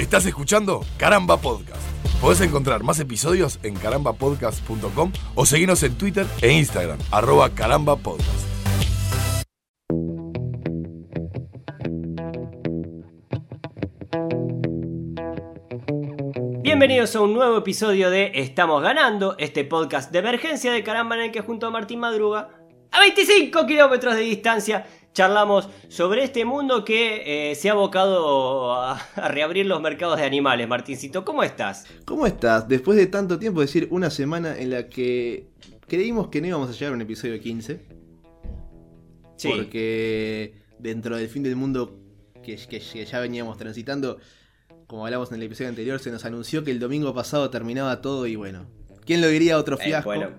Estás escuchando Caramba Podcast. Podés encontrar más episodios en carambapodcast.com o seguirnos en Twitter e Instagram, arroba carambapodcast. Bienvenidos a un nuevo episodio de Estamos Ganando, este podcast de emergencia de caramba en el que junto a Martín Madruga, a 25 kilómetros de distancia, charlamos sobre este mundo que eh, se ha abocado a, a reabrir los mercados de animales. Martincito, ¿cómo estás? ¿Cómo estás? Después de tanto tiempo, es decir, una semana en la que creímos que no íbamos a llegar a un episodio 15. Sí. Porque dentro del fin del mundo que, que- que ya veníamos transitando, como hablamos en el episodio anterior, se nos anunció que el domingo pasado terminaba todo y bueno. ¿Quién lo diría otro Eh, fiasco? bueno,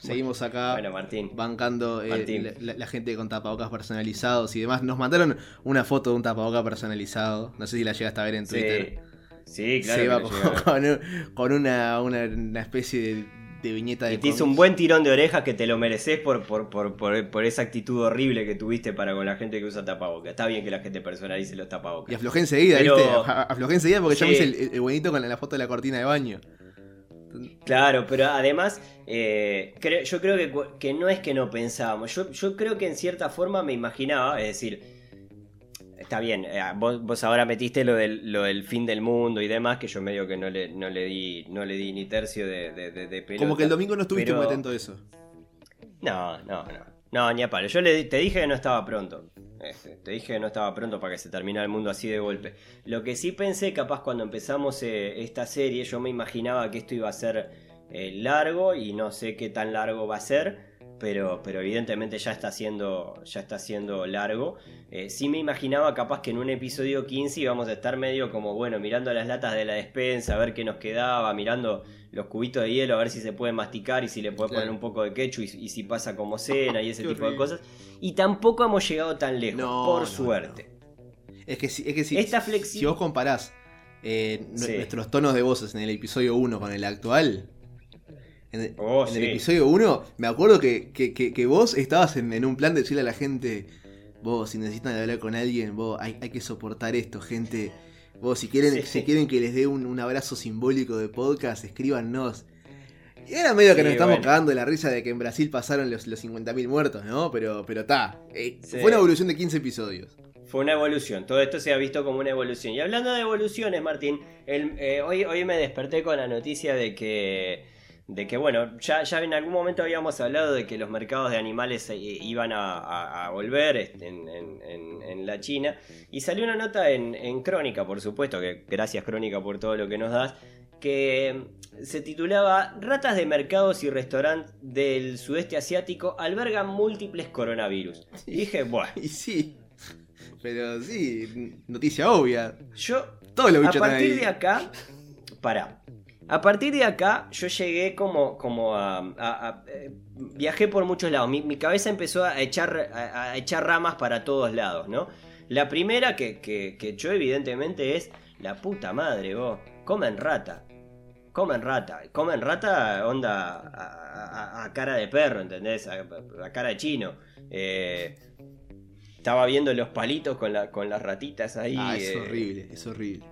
Seguimos acá bueno, Martín. bancando eh, Martín. la, gente con tapabocas personalizados y demás. Nos mandaron una foto de un tapabocas personalizado. No sé si la llegaste a ver en Twitter. Sí, sí, claro. Con, un- una, una, una especie de, de viñeta de Y te hizo un buen tirón de orejas que te lo mereces por, por, por, por, por esa actitud horrible que tuviste para con la gente que usa tapabocas. Está bien que la gente personalice los tapabocas. Y aflojé enseguida, Pero- ¿viste? Aflojé enseguida porque ya me hice el, el- buenito con la foto de la cortina de baño. Claro, pero además, eh, cre- yo creo que, que no es que no pensábamos. Yo, yo creo que en cierta forma me imaginaba, es decir, está bien, eh, vos, vos ahora metiste lo del, lo del fin del mundo y demás, que yo medio que no le, no le, di, no le di ni tercio de, de, de- de pelota. Como que el domingo no estuviste pero- muy atento a eso. No, no, no. No, ni palo. Yo le, te dije que no estaba pronto. Este, te dije que no estaba pronto para que se terminara el mundo así de golpe. Lo que sí pensé, capaz cuando empezamos eh, esta serie, yo me imaginaba que esto iba a ser eh, largo y no sé qué tan largo va a ser. Pero, pero evidentemente ya está siendo, ya está siendo largo. Eh, sí me imaginaba capaz que en un episodio 15 íbamos a estar medio como, bueno, mirando las latas de la despensa, a ver qué nos quedaba, mirando los cubitos de hielo, a ver si se puede masticar y si le puede Claro. poner un poco de ketchup y, y si pasa como cena y ese Qué tipo de cosas. Y tampoco hemos llegado tan lejos, No, por no, suerte. Es que, si- es que si, Esta si vos comparás eh, Sí. nuestros tonos de voces en el episodio 1 con el actual. En el, Oh, en el sí. episodio 1, me acuerdo que, que- que- que vos estabas en, en un plan de decirle a la gente: Vos, si necesitan hablar con alguien, vos, hay, hay que soportar esto, gente. Vos, si quieren, Sí. si quieren que les dé un, un abrazo simbólico de podcast, escríbanos. Y era medio que Sí, nos estamos bueno. cagando de la risa de que en Brasil pasaron los, los 50.000 muertos, ¿no? Pero pero está. Sí. Fue una evolución de 15 episodios. Fue una evolución, todo esto se ha visto como una evolución. Y hablando de evoluciones, Martín, el- eh, hoy, hoy me desperté con la noticia de que, de que bueno, ya, ya en algún momento habíamos hablado de que los mercados de animales eh, iban a, a- a volver este, en, en- en- en la China. Y salió una nota en, en Crónica, por supuesto, que gracias Crónica por todo lo que nos das, que se titulaba Ratas de mercados y restaurantes del sudeste asiático albergan múltiples coronavirus. Y dije, bueno, Y sí. Pero sí, noticia obvia. yo Todos los a partir ahí. de acá, para. A partir de acá, yo llegué como, como a, a- a- eh, viajé por muchos lados. Mi, mi cabeza empezó a echar, a, echar ramas para todos lados, ¿no? La primera que, que, que echó, evidentemente, es la puta madre, vos. Comen rata. Comen rata. Comen rata, onda a, cara de perro, ¿entendés? A, a cara de chino. Eh, estaba viendo los palitos con, la, con las ratitas ahí. Ah, es eh, horrible, es horrible.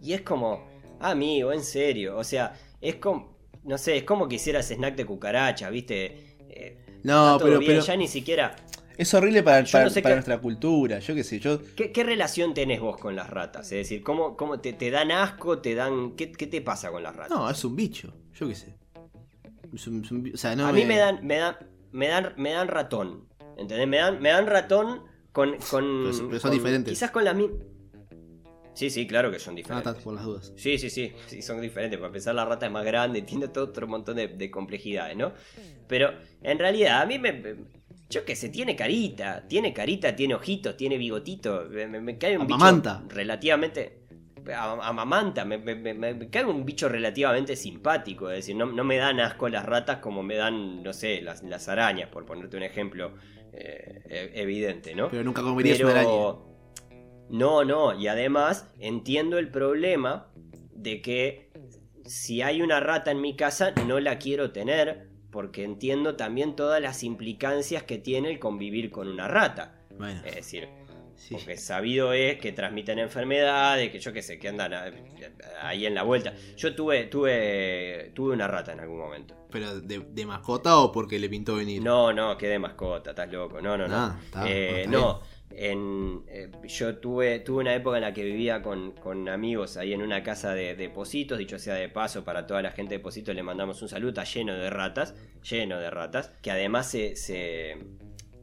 y es como, amigo, en serio. O sea, es como, no sé, es como que hicieras snack de cucaracha, ¿viste? Eh, No, pero, bien, pero ya ni siquiera. es horrible para, para, no sé para qué- nuestra cultura. Yo qué sé, yo. ¿Qué, qué relación tenés vos con las ratas? Es decir, ¿cómo, cómo te, te dan asco? ¿Te dan. ¿Qué, qué te pasa con las ratas? No, es un bicho. Yo qué sé. Es un- es un bi- o sea, no A mí me dan, me dan, me dan, me dan ratón. ¿Entendés? Me dan, me dan ratón con. con Pero son- pero son con- diferentes. Quizás con la misma. Sí, sí, claro que son Ah, diferentes. está, por las dudas. Sí, sí, sí, sí, son diferentes. Para empezar, la rata es más grande, tiene todo otro montón de, de complejidades, ¿no? Pero en realidad, a mí me. me- Yo qué sé, tiene carita, tiene carita, tiene ojitos, tiene bigotito. Me, me- me cae un Amamanta. bicho relativamente. Amamanta, me, me- cae un bicho relativamente simpático. Es decir, no, no me dan asco las ratas como me dan, no sé, las, las arañas, por ponerte un ejemplo eh, e- evidente, ¿no? Pero nunca comerías una araña. No, no, y además entiendo el problema de que si hay una rata en mi casa no la quiero tener porque entiendo también todas las implicancias que tiene el convivir con una rata. Bueno. Es decir, Sí. Porque sabido es que transmiten enfermedades, que yo qué sé, que andan ahí en la vuelta. Yo tuve, tuve, tuve una rata en algún momento. ¿Pero de, de mascota o porque le pintó venir? No, no, quedé mascota, estás loco. No, no, no. Ah, está, Eh, no, en, eh, yo tuve, tuve una época en la que vivía con, con amigos ahí en una casa de, de Positos, dicho sea de paso, para toda la gente de Positos le mandamos un saludo, está lleno de ratas, lleno de ratas, que además se, se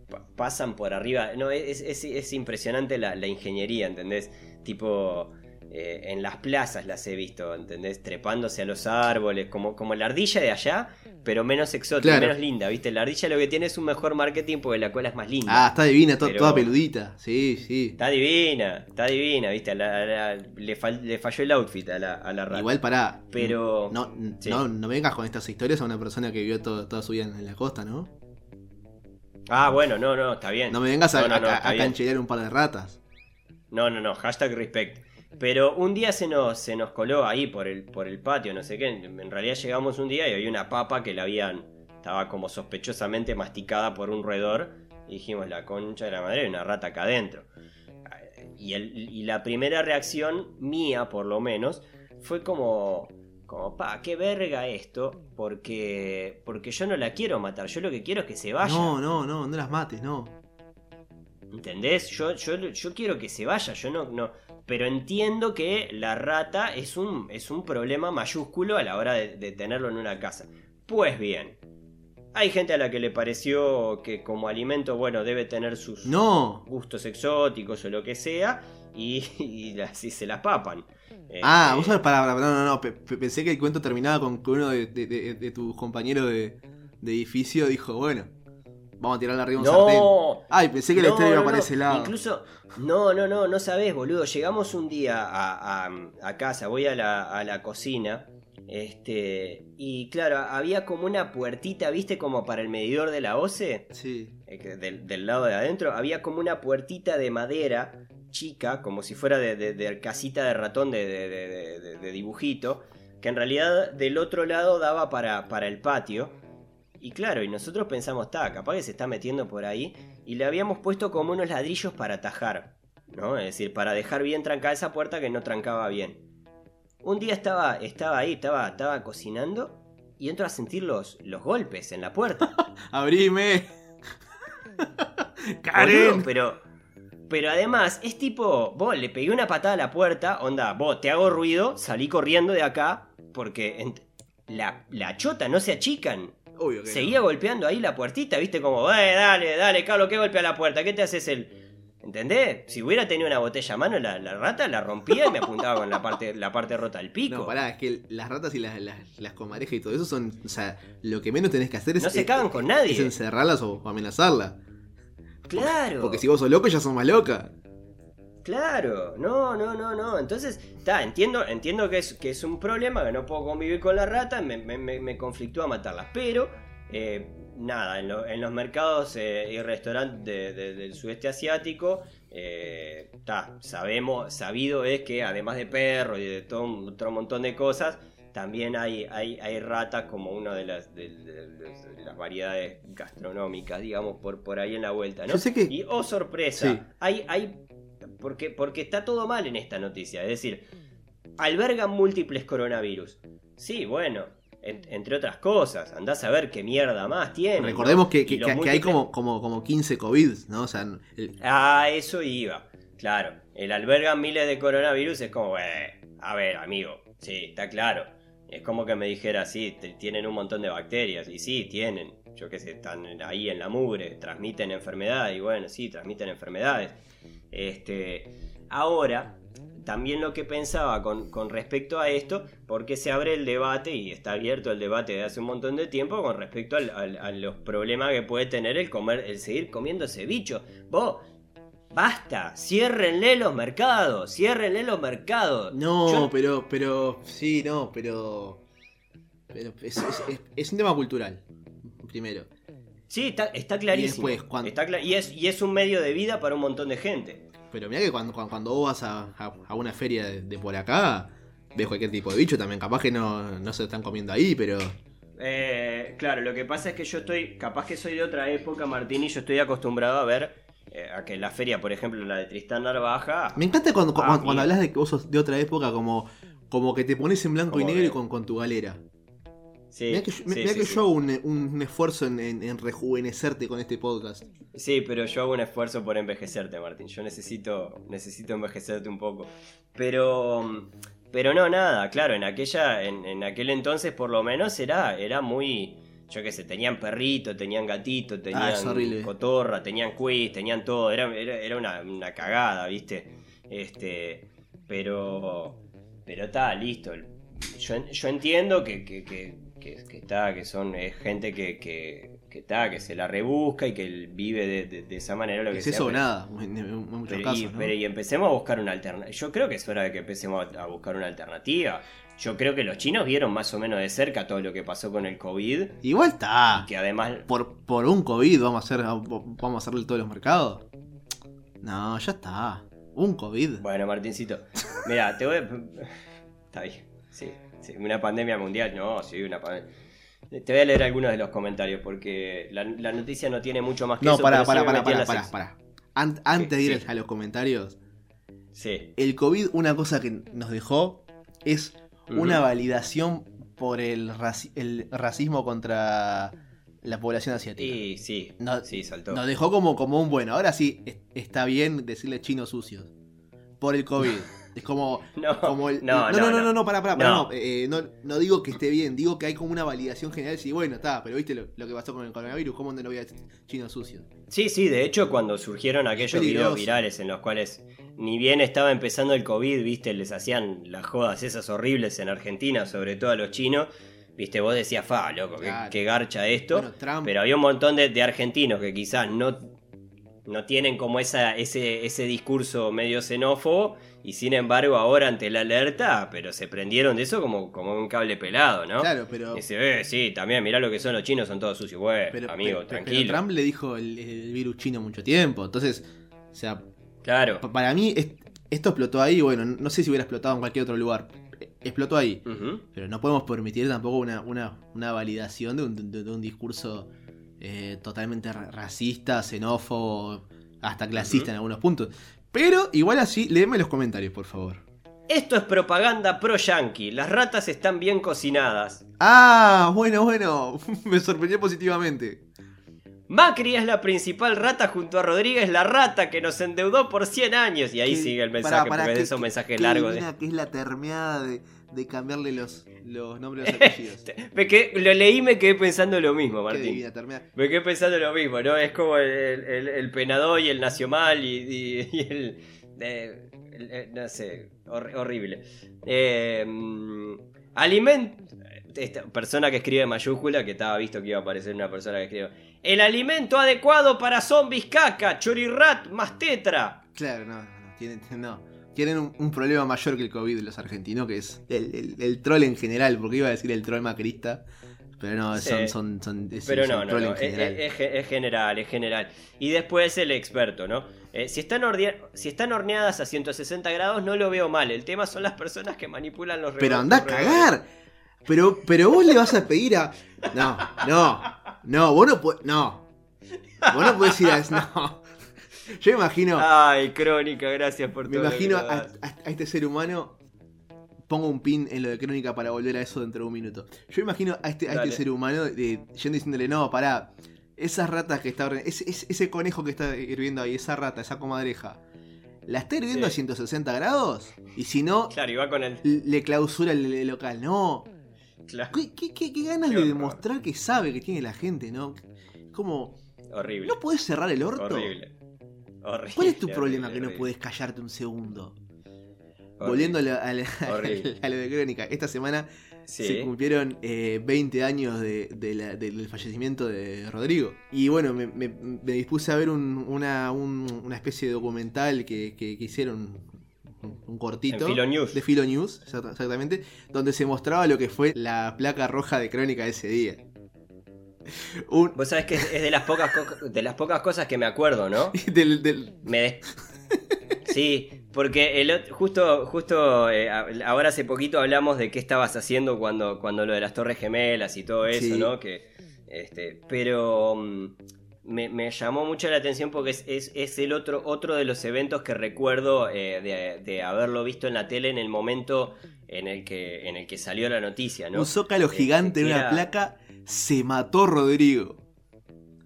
pa- pasan por arriba. No, es, es- es impresionante la, la ingeniería, ¿entendés? Tipo... eh, en las plazas las he visto, ¿entendés? Trepándose a los árboles, como, como la ardilla de allá, pero menos exótica, Claro. menos linda, ¿viste? La ardilla lo que tiene es un mejor marketing porque la cola es más linda. Ah, está divina, to- toda peludita. Sí, sí. Está divina, está divina, ¿viste? A la- a la- le, fal- le falló el outfit a la, a la rata. Igual pará. Pero- No, sí. no, no vengas con estas historias a una persona que vivió todo- toda su vida en, la costa, ¿no? Ah, bueno, no, no, está bien. No me vengas a, No, a- cancherear un par de ratas. No, no, no, hashtag respect. Pero un día se nos, se nos coló ahí por el, por el patio, no sé qué. En realidad llegamos un día y había una papa que la habían. Estaba como sospechosamente masticada por un roedor. Y dijimos, la concha de la madre, hay una rata acá adentro. Y, el- y la primera reacción mía, por lo menos, fue como. Como, pa, qué verga esto. Porque. Porque yo no la quiero matar. Yo lo que quiero es que se vaya. No, no, no, no las mates, no. ¿Entendés? Yo, yo, yo quiero que se vaya, yo no, no. Pero entiendo que la rata es un, es un problema mayúsculo a la hora de, de tenerlo en una casa. Pues bien, hay gente a la que le pareció que como alimento, bueno, debe tener sus No. gustos exóticos o lo que sea, y, y así se las papan. Ah, Este, vos sabés, no, no, no. pe- pe- pensé que el cuento terminaba con que uno de, de- de- de tus compañeros de edificio dijo, bueno, vamos a tirarle arriba un sartén. No, Ay, pensé que la No, iba no, para no. ese lado. Incluso, no, no, no, no sabés, boludo. Llegamos un día a, a- a casa, voy a la, a la cocina. Este, y claro, había como una puertita, ¿viste? Como para el medidor de la OCE, Sí. eh, del, del lado de adentro, había como una puertita de madera chica, como si fuera de, de- de casita de ratón de, dibujito, que en realidad del otro lado daba para, para el patio. Y claro, y nosotros pensamos, está, capaz que se está metiendo por ahí, y le habíamos puesto como unos ladrillos para atajar, ¿no? Es decir, para dejar bien trancada esa puerta que no trancaba bien. Un día estaba, estaba ahí, estaba, estaba cocinando, y entro a sentir los, los golpes en la puerta. ¡Abrime! Boludo, ¡Karen! pero, pero además, es tipo, vos le pegué una patada a la puerta, onda, vos te hago ruido, salí corriendo de acá, porque la, la chota no se achican. Obvio que Seguía golpeando ahí la puertita, viste, como, eh, dale, dale, Carlos, ¿qué golpea la puerta? ¿Qué te haces el...? ¿Entendés? Si hubiera tenido una botella a mano, la, la rata la rompía y me apuntaba con la parte, la parte rota del pico. No, pará, es que las ratas y las, las, las comarejas y todo eso son. O sea, lo que menos tenés que hacer es. No se es- con Es nadie. encerrarlas o amenazarlas. Claro. Porque si vos sos loco, ya son más locas. Claro, no, no, no, no. Entonces, está, entiendo, entiendo que es, que es un problema, que no puedo convivir con la rata, me, me, me, conflictúa matarlas. Pero, eh, nada, en, lo- en los mercados eh, y restaurantes de- de- del sudeste asiático, eh, sabemos, sabido es que además de perros y de todo otro montón de cosas, también hay, hay, hay ratas como una de las, de, de- de- de las variedades gastronómicas, digamos, por, por ahí en la vuelta, ¿no? Yo sé que- Y, oh sorpresa, Sí. hay, hay porque, porque está todo mal en esta noticia. Es decir, albergan múltiples coronavirus. Sí, bueno, en- entre otras cosas. Andás a ver qué mierda más tienen. Recordemos ¿no? que, que- que- hay como, como, como 15 COVID, ¿no? O sea, el- Ah, eso iba. Claro, el albergan miles de coronavirus es como, eh, a ver, amigo, sí, está claro. Es como que me dijera, sí, te- tienen un montón de bacterias. Y sí, tienen. Yo qué sé, están ahí en la mugre, transmiten enfermedades. Y bueno, sí, transmiten enfermedades. Este, ahora, también lo que pensaba con, con respecto a esto, porque se abre el debate y está abierto el debate de hace un montón de tiempo con respecto al- al- a los problemas que puede tener el comer, el seguir comiendo ese bicho. Vos, basta, ciérrenle los mercados, ciérrenle los mercados. No, Yo- pero, pero, sí, no, pero... Pero es, es- es- es un tema cultural, primero. Sí, está, está clarísimo. Y después, cuando- Está cla- y, es, y es un medio de vida para un montón de gente. Pero mira que cuando, cuando, vos vas a, a- a una feria de, de por acá, ves cualquier tipo de bicho también. Capaz que no, no se están comiendo ahí, pero... Eh, claro, lo que pasa es que yo estoy, capaz que soy de otra época, Martín, y yo estoy acostumbrado a ver eh, a que la feria, por ejemplo, la de Tristán Narvaja. Me encanta cuando, cuando, hablas de que vos sos de otra época, como, como que te pones en blanco y negro y de- con, con tu galera. Sí, Mirá que, sí, mirá sí, que yo hago un, un- esfuerzo en, en- en rejuvenecerte con este podcast. Sí, pero yo hago un esfuerzo por envejecerte, Martín. Yo necesito, necesito envejecerte un poco. Pero, pero no, nada, claro, en aquella, en, en aquel entonces por lo menos era, era muy, yo qué sé, tenían perrito, tenían gatito, tenían Ah, horrible. cotorra, tenían quiz, tenían todo, era, era, era una, una cagada, ¿viste? Este, pero, pero está, listo. Yo, yo entiendo que, que, que, que, que está, que son es gente que, que, que está, que se la rebusca y que vive de, de- de esa manera lo que Es sea. eso o nada, en, muchos pero, y, casos. ¿no? pero y empecemos a buscar una alternativa. Yo creo que es hora de que empecemos a, a buscar una alternativa. Yo creo que los chinos vieron más o menos de cerca todo lo que pasó con el COVID. Igual está. Que además. Por, por un COVID vamos a hacer vamos a hacerle todos los mercados. No, ya está. Un COVID. Bueno, Martincito. Mira, te voy a. Está bien. Sí. Una pandemia mundial. No, sí, una pandemia. Te voy a leer algunos de los comentarios porque la, la noticia no tiene mucho más que no, eso. pará, sí pará, pará, pará, antes de ir sí. a los comentarios, Sí. el COVID, una cosa que nos dejó es una validación por el, raci- el racismo contra la población asiática. Y sí, No- sí, saltó. Nos dejó como, como un bueno. Ahora sí, es- está bien decirle chinos sucios. Por el COVID. Es como. No, como el- no, no, no, no, no, no, pará, pará, pará, No. no. Eh, no, no digo que esté bien, digo que hay como una validación general. Sí, bueno, está, pero viste lo, lo que pasó con el coronavirus, ¿cómo no lo voy a decir chinos sucios? Sí, sí, de hecho cuando surgieron aquellos videos virales en los cuales ni bien estaba empezando el COVID, viste, les hacían las jodas esas horribles en Argentina, sobre todo a los chinos, viste, vos decías, fa, loco, qué- Claro. qué, garcha esto, Bueno, Trump. pero había un montón de, de argentinos que quizás no, no tienen como esa, ese, ese discurso medio xenófobo y sin embargo ahora ante la alerta, pero se prendieron de eso como, como un cable pelado, ¿no? Claro, pero. Dice, eh, sí, también mirá lo que son los chinos, son todos sucios, güey, pero- amigo, pero- pero tranquilo. Trump le dijo el, el virus chino mucho tiempo. Entonces, o sea, Claro. pa- para mí es- esto explotó ahí. Bueno, no sé si hubiera explotado en cualquier otro lugar. Explotó ahí. Pero no podemos permitir tampoco una, una, una validación de un, de- de un discurso eh, totalmente ra- racista, xenófobo, hasta clasista en algunos puntos. Pero igual así, léeme los comentarios, por favor. Esto es propaganda pro yankee. Las ratas están bien cocinadas. Ah, bueno, bueno. Me sorprendió positivamente. Macri es la principal rata junto a Rodríguez la rata que nos endeudó por 100 años. Y ahí sigue el mensaje, porque es que- mensajes que largos. de- que es la termeada de, de cambiarle los, los nombres de los apellidos. Me quedé- lo leí y me quedé pensando lo mismo, Qué Martín. divina. Me quedé pensando lo mismo, ¿no? Es como el, el, el penador y el nacional y, y- y el, eh, el- eh, No sé, hor- horrible. Eh, aliment... Esta persona que escribe en mayúscula, que estaba visto que iba a aparecer una persona que escribe... El alimento adecuado para zombies caca, chorirrat más tetra. Claro, no, no, no. Tienen un, un problema mayor que el COVID los argentinos, que es el, el- el troll en general, porque iba a decir el troll macrista, pero no, Sí. son, son, son, es- Pero no, no, troll no, en es, general. es- es general, es general. Y después el experto, ¿no? Eh, si, están si están horneadas a 160 grados, no lo veo mal. El tema son las personas que manipulan los Pero anda a cagar. Pero, pero vos le vas a pedir a. No, no, no, vos no podés. No. Vos no podés ir a. No. Yo me imagino. Ay, Crónica, gracias por me todo. que imagino a, das. a- a este ser humano. Pongo un pin en lo de crónica para volver a eso dentro de un minuto. Yo imagino a este, a este ser humano de, yendo diciéndole, no, pará. Esas ratas que está. Ese, ese, ese conejo que está hirviendo ahí, esa rata, esa comadreja. ¿La está hirviendo Sí. a 160 grados? Y si no, Claro, y va con el. le clausura el, el local. No. Claro, ¿Qué, qué- qué- qué ganas de demostrar que sabe que tiene la gente, ¿no? Como, horrible. ¿no puedes cerrar el orto? Horrible. Horrible. ¿Cuál es tu horrible, problema que no puedes callarte un segundo? Volviendo a lo, a la- Horrible. a lo de Crónica, esta semana Sí. se cumplieron eh, 20 años de- de la- del fallecimiento de Rodrigo. Y bueno, me, me- me dispuse a ver un- una, un- una especie de documental que, que- que hicieron, un, cortito. Filo News. De Filo News, exacta- exactamente, donde se mostraba lo que fue la placa roja de Crónica de ese día. Un, Vos sabés que es de las pocas de las pocas cosas que me acuerdo, ¿no? del, del- Me des- Sí, porque el justo, justo eh, ahora hace poquito hablamos de qué estabas haciendo cuando, cuando lo de las Torres Gemelas y todo eso, Sí. ¿no? Que, este, pero mm, me, me llamó mucho la atención porque es, es, es el otro, otro de los eventos que recuerdo eh, de, de haberlo visto en la tele en el momento en el que, en el que salió la noticia, ¿no? Un zócalo Este, gigante que una era- placa. Se mató Rodrigo.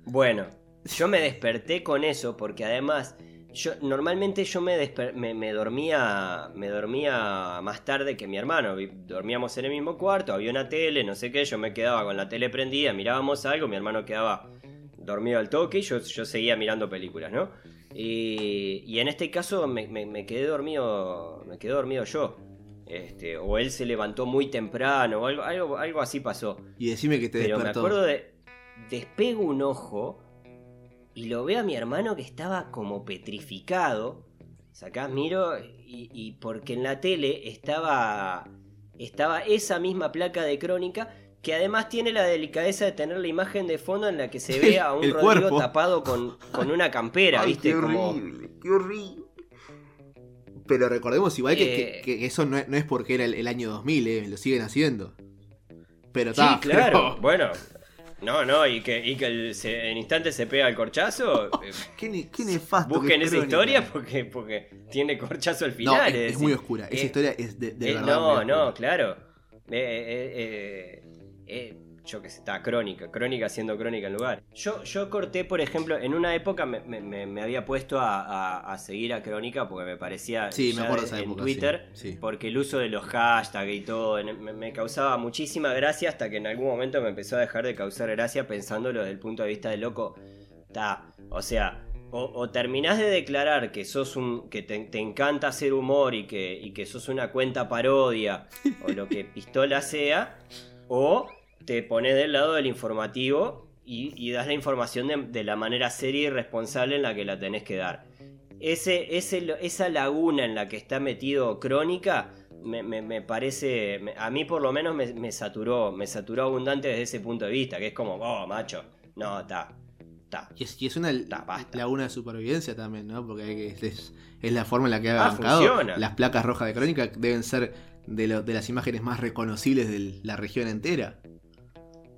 Bueno, yo me desperté con eso porque además yo normalmente yo me, me, dormía me dormía más tarde que mi hermano. Dormíamos en el mismo cuarto, había una tele, no sé qué, yo me quedaba con la tele prendida, mirábamos algo, mi hermano quedaba dormido al toque y yo, yo seguía mirando películas, ¿no? Y, y en este caso me- me quedé dormido me quedé dormido yo. Este, o él se levantó muy temprano, o algo, algo, algo así pasó. Y decime que te Pero me acuerdo de. Despego un ojo y lo veo a mi hermano que estaba como petrificado. Sacás, miro y, y porque en la tele estaba. Estaba esa misma placa de crónica que además tiene la delicadeza de tener la imagen de fondo en la que se ve a un Rodrigo cuerpo. tapado con, con una campera, Ay, ¿viste? qué Como. horrible, qué horrible. Pero recordemos igual que, Eh. que- que eso no es, no es porque era el, el año 2000, eh, lo siguen haciendo. Pero Sí, está, claro. pero- Bueno. No, no, y que, y que el- se- en instante se pega el corchazo. eh, Qué, ne- qué nefasto. que Busquen es esa historia porque, porque tiene corchazo al No, final. es, es decir, muy oscura. Esa historia es de, de eh, verdad. no, no, claro. Eh, eh, eh, eh, yo que sé, está crónica, crónica siendo crónica en lugar. Yo, yo corté, por ejemplo, en una época me, me- me- me había puesto a, a- a seguir a crónica porque me parecía Sí, me acuerdo de esa en época, Twitter, sí, sí. porque el uso de los hashtags y todo me, me causaba muchísima gracia hasta que en algún momento me empezó a dejar de causar gracia pensándolo desde el punto de vista de loco. Ta, o sea, o, o terminás de declarar que sos un. que te, te encanta hacer humor y que, y que sos una cuenta parodia, o lo que pistola sea, o te pones del lado del informativo y, y das la información de, de la manera seria y responsable en la que la tenés que dar. Ese, ese, esa laguna en la que está metido Crónica. Me, me- me parece, a mí por lo menos me, me saturó, me saturó abundante desde ese punto de vista, que es como, oh, macho, no, está, está. Y es, y es una Ta, laguna de supervivencia también, ¿no? Porque hay que- es, la forma en la que ha Ah, bancado. funciona. Las placas rojas de crónica deben ser de, lo- de las imágenes más reconocibles de la región entera.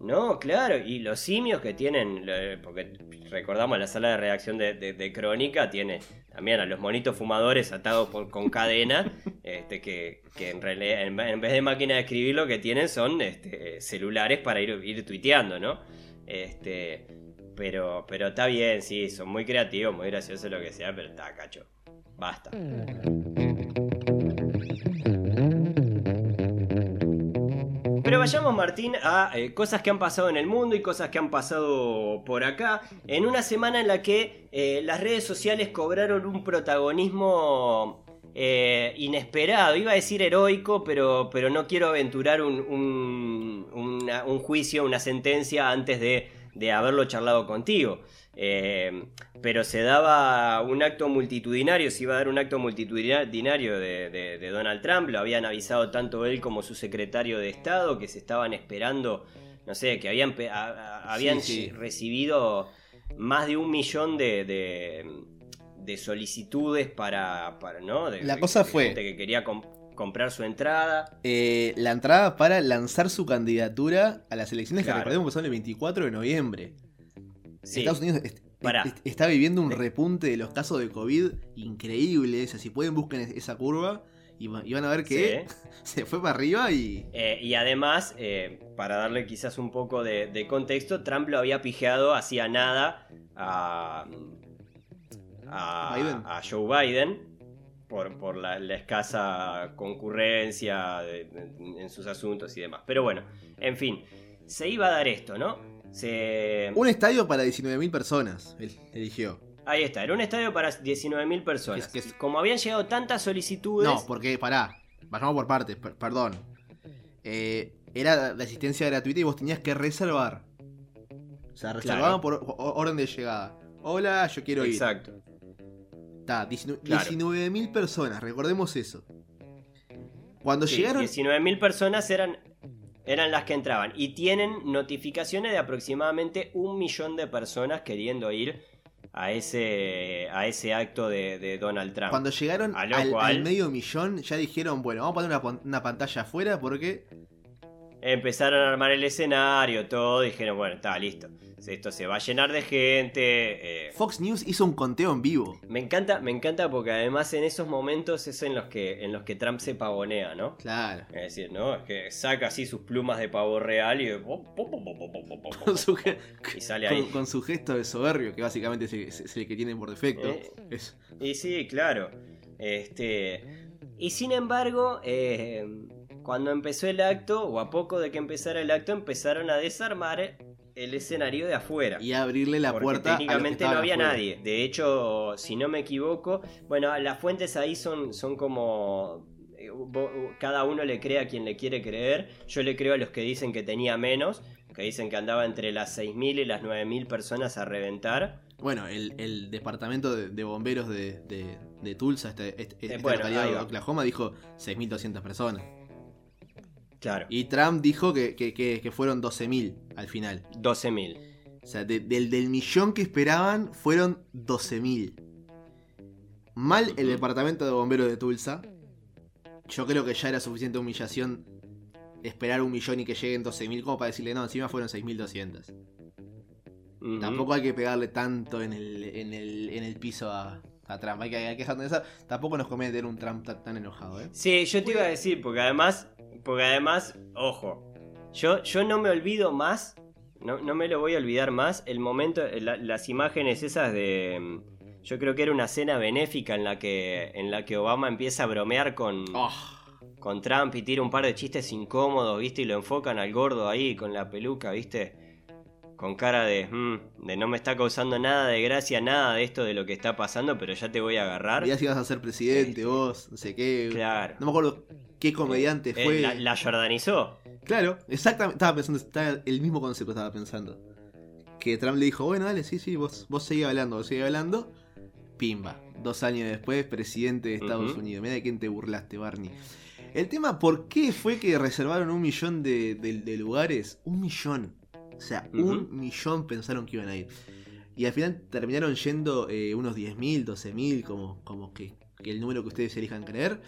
No, claro, y los simios que tienen, porque recordamos la sala de redacción de, de- de Crónica, tiene también a los monitos fumadores atados por, con cadena, este, que, que en realidad en, en vez de máquina de escribir lo que tienen son este, celulares para ir, ir tuiteando, ¿no? Este, pero, pero está bien, sí, son muy creativos, muy graciosos, lo que sea, pero está, cacho, basta. Pero vayamos, Martín, a eh, cosas que han pasado en el mundo y cosas que han pasado por acá. En una semana en la que eh, las redes sociales cobraron un protagonismo eh, inesperado. Iba a decir heroico, pero, pero no quiero aventurar un, un- una- un juicio, una sentencia antes de, de haberlo charlado contigo. Eh, pero se daba un acto multitudinario, se iba a dar un acto multitudinario de, de- de Donald Trump, lo habían avisado tanto él como su secretario de Estado, que se estaban esperando, no sé, que habían, pe- a- a- habían Sí, sí. recibido más de un millón de, de- de solicitudes para, para, ¿no? La cosa fue- gente que quería com- comprar su entrada. Eh, la entrada para lanzar su candidatura a las elecciones Claro. que recordemos que son el 24 de noviembre. Sí. Estados Unidos est- Pará. est- está viviendo un repunte de los casos de COVID increíble. O sea, si pueden busquen es- esa curva y, va- y van a ver que Sí. se fue para arriba y... Eh, y además, eh, para darle quizás un poco de, de contexto, Trump lo había pijeado hacía nada a, a, Biden. a Joe Biden por, por la, la escasa concurrencia de- de- en sus asuntos y demás. Pero bueno, en fin, se iba a dar esto, ¿no? Se... Un estadio para 19.000 personas, él eligió. Ahí está, era un estadio para 19.000 personas. Que es- que es- Como habían llegado tantas solicitudes... No, porque, pará, vayamos por partes, per- perdón. Eh, era de asistencia gratuita y vos tenías que reservar. O sea, reservaban Claro. por orden de llegada. Hola, yo quiero ir. Exacto. Está, 19 Claro. 19.000 personas, recordemos eso. Cuando Sí, llegaron... 19.000 personas eran, eran las que entraban y tienen notificaciones de aproximadamente un millón de personas queriendo ir a ese, a ese acto de, de Donald Trump. Cuando llegaron al, cual- al medio millón, ya dijeron, bueno, vamos a poner una, pon- una pantalla afuera porque Empezaron a armar el escenario, todo, y dijeron, bueno, está listo. Esto se va a llenar de gente. eh, Fox News hizo un conteo en vivo. me encanta, me encanta porque además en esos momentos es en los que, en los que Trump se pavonea, ¿no? Claro. Es decir, ¿no? Es que saca así sus plumas de pavo real y, Con su, ge- y sale ahí. con, con su gesto de soberbio, que básicamente es el, es el que tienen por defecto. Eh. Es- Y sí, claro. Este. Y sin embargo, eh, cuando empezó el acto, o a poco de que empezara el acto, empezaron a desarmar el escenario de afuera. y abrirle la porque puerta. a técnicamente no había afuera. nadie. De hecho, si no me equivoco, bueno, las fuentes ahí son, son como. eh, Cada uno le cree a quien le quiere creer. Yo le creo a los que dicen que tenía menos, que dicen que andaba entre las 6.000 y las 9.000 personas a reventar. Bueno, el, el departamento de, de bomberos de, de- de Tulsa, este, este, este bueno, localidad ahí de. Oklahoma, dijo 6.200 personas. Claro, Y Trump dijo que, que, que- que fueron 12.000 al final. 12.000. O sea, de- del, del millón que esperaban, fueron 12.000. Mal el departamento de bomberos de Tulsa. Yo creo que ya era suficiente humillación esperar un millón y que lleguen 12.000 como para decirle, no, encima fueron 6.200. Ujú. Tampoco hay que pegarle tanto en el, en el, en el piso a, a Trump. Hay que, hay que dejar de esa. Tampoco nos conviene tener un Trump tan, tan enojado, ¿eh? Sí, yo te iba a decir, porque además, porque además, ojo, yo, yo no me olvido más, no, no me lo voy a olvidar más, el momento, la- las imágenes esas de, mm, yo creo que era una cena benéfica en la que, en la que Obama empieza a bromear con, Oh, con Trump y tira un par de chistes incómodos, viste, y lo enfocan al gordo ahí con la peluca, viste, con cara de, mm, de no me está causando nada de gracia, nada de esto de lo que está pasando, pero ya te voy a agarrar. ya si vas a ser presidente, Este. vos, no sé qué. Claro. No me acuerdo qué comediante Eh, fue. la, la jordanizó. Claro, exactamente. Estaba pensando, estaba el mismo concepto estaba pensando. Que Trump le dijo, bueno, dale, sí, sí, vos, vos seguí hablando, vos seguí hablando. Pimba. Dos años después, presidente de Estados. Unidos. Mira de quién te burlaste, Barney. El tema, ¿por qué fue que reservaron un millón de, de- de lugares? Un millón. O sea, un millón pensaron que iban a ir. Y al final terminaron yendo eh, unos 10.000, 12.000, como, como que, que el número que ustedes elijan creer.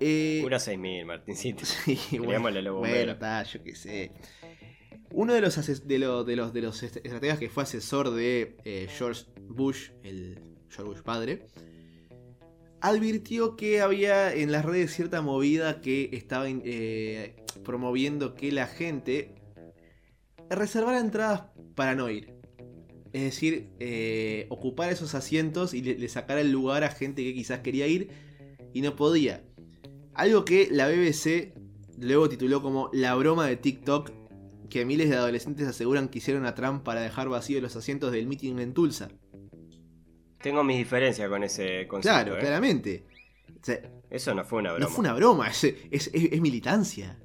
Eh, Unos 6.000, Martincito. Sí, a los bueno, está, yo qué sé. Uno de los, de, lo- de los, de los est- estrategas que fue asesor de eh, George Bush, el George Bush padre, advirtió que había en las redes cierta movida que estaba eh, promoviendo que la gente reservara entradas para no ir. Es decir, eh, ocupar esos asientos y le, le sacara el lugar a gente que quizás quería ir y no podía. Algo que la BBC luego tituló como La broma de TikTok, que miles de adolescentes aseguran que hicieron a Trump para dejar vacíos los asientos del meeting en Tulsa. Tengo mis diferencias con ese concepto. Claro, ¿eh? claramente. O sea, Eso no fue una broma. no fue una broma, es, es- es- es militancia.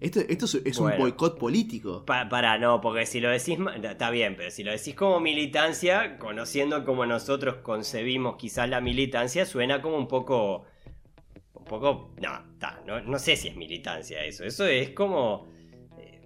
Esto, esto es, un Bueno. boicot político. Pa- para, no, porque si lo decís. Está bien, pero si lo decís como militancia, conociendo como nosotros concebimos quizás la militancia, suena como un poco. Un poco. No, ta, no, no sé si es militancia eso. Eso es como. eh,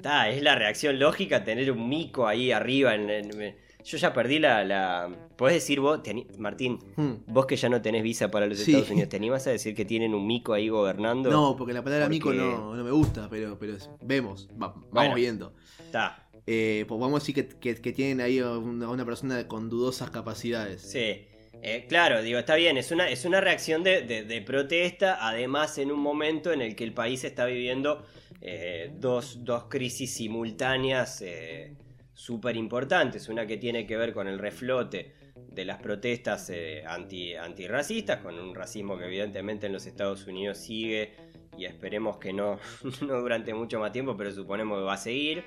ta, es la reacción lógica tener un mico ahí arriba. En, en- yo ya perdí la. la... Podés decir vos, ani- Martín, Hmm. vos que ya no tenés visa para los Sí. Estados Unidos, ¿te animás a decir que tienen un mico ahí gobernando? No, porque la palabra Porque- mico no, no me gusta, pero, pero vemos, va- vamos Bueno. viendo. Está. Eh, pues vamos a decir que, que- que tienen ahí a una, persona con dudosas capacidades. Sí, Eh, claro, digo, está bien, es una, es una reacción de, de- de protesta, además en un momento en el que el país está viviendo eh, dos, dos crisis simultáneas eh, súper importantes, una que tiene que ver con el reflote de las protestas eh, anti, antirracistas, con un racismo que evidentemente en los Estados Unidos sigue y esperemos que no, no durante mucho más tiempo, pero suponemos que va a seguir.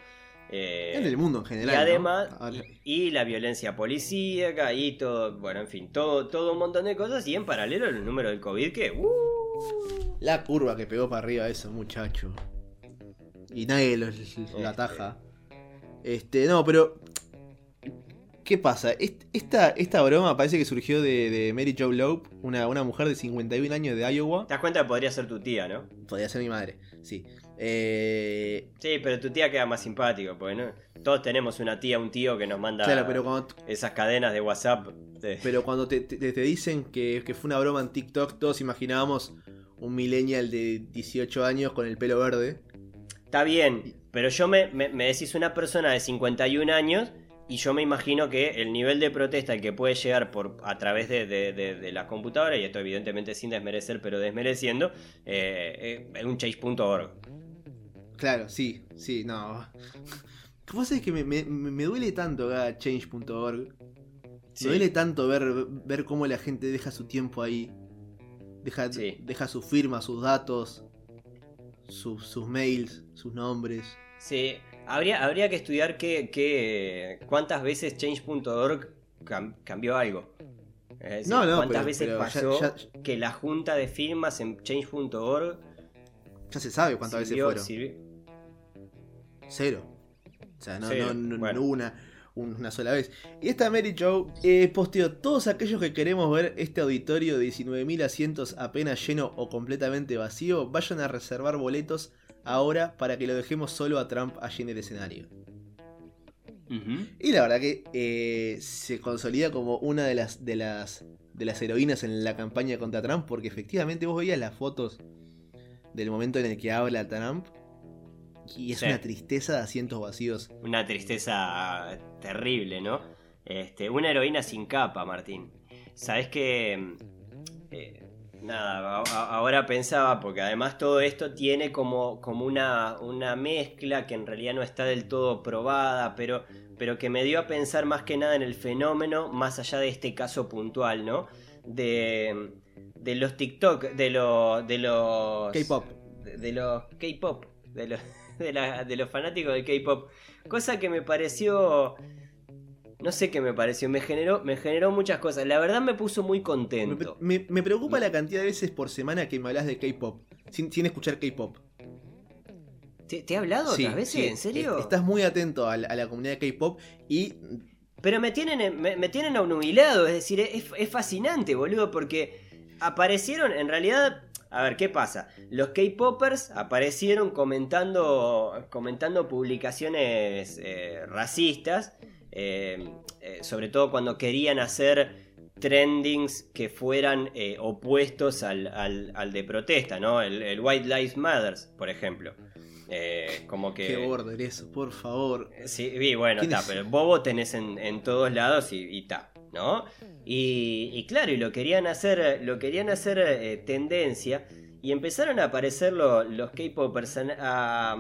Eh, En el mundo en general. y además, y, y la violencia policíaca y todo, bueno, en fin, todo, todo un montón de cosas y en paralelo el número del COVID que... uh, La curva que pegó para arriba eso, muchacho. Y nadie lo, lo ataja. Este, no, pero. ¿Qué pasa? Est- Esta, esta broma parece que surgió de, de Mary Jo Loeb, una, una mujer de 51 años de Iowa. Te das cuenta que podría ser tu tía, ¿no? Podría ser mi madre, sí. Eh, Sí, pero tu tía queda más simpático, porque ¿no? todos tenemos una tía, un tío que nos manda claro, pero cuando, esas cadenas de WhatsApp. de- pero cuando te, te- te dicen que, que fue una broma en TikTok, todos imaginábamos un millennial de 18 años con el pelo verde. Está bien, pero yo me, me, me decís una persona de 51 años y yo me imagino que el nivel de protesta que puede llegar por a través de, de, de, la computadora, y esto evidentemente sin desmerecer, pero desmereciendo, eh, eh, un change.org. Claro, sí, sí, no. ¿Cómo es que me, me, me duele tanto change.org? Me duele tanto ver, ver cómo la gente deja su tiempo ahí. Deja, deja su firma, sus datos, sus mails, sus nombres. Sí, habría, habría que estudiar que, cuántas veces change.org cambió algo. no, no, ¿Cuántas veces pasó que la junta de firmas en change.org... Ya se sabe cuántas veces fueron. Cero. O sea, no, no, una, una sola vez. Y esta Mary Joe eh, posteó todos aquellos que queremos ver este auditorio de 19.000 asientos apenas lleno o completamente vacío, vayan a reservar boletos ahora para que lo dejemos solo a Trump allí en el escenario. Y la verdad que eh, se consolida como una de las, de, las, de las heroínas en la campaña contra Trump, porque efectivamente vos veías las fotos del momento en el que habla Trump y es una tristeza de asientos vacíos. Una tristeza terrible, ¿no? Este, una heroína sin capa, Martín. Sabes que. Eh, nada, ahora pensaba, porque además todo esto tiene como, como una, una mezcla que en realidad no está del todo probada, pero, pero que me dio a pensar más que nada en el fenómeno, más allá de este caso puntual, ¿no? De, de los TikTok, de, lo, de los. K-pop. De, los K-pop. De los, de, la, de los fanáticos del K-pop. Cosa que me pareció no sé qué me pareció, me generó, me generó muchas cosas. La verdad me puso muy contento. Me, preocupa la cantidad de veces por semana que me hablas de K-pop, sin, escuchar K-pop. ¿Te, he hablado otras veces? ¿En serio? Estás muy atento a la, comunidad de K-pop y. Pero me tienen, me, tienen es decir, es, es fascinante, boludo, porque aparecieron, en realidad, a ver, ¿qué pasa? Los K-Poppers aparecieron comentando, comentando publicaciones eh, racistas sobre todo cuando querían hacer trendings que fueran eh, opuestos al, de protesta, ¿no? El, White Lives Matters, por ejemplo. como que. Qué border eso, por favor. Sí, bueno, está, pero bobo tenés en, todos lados y está, ¿no? Y, claro, y lo querían hacer, lo querían hacer tendencia. Y empezaron a aparecer los K-popers a, a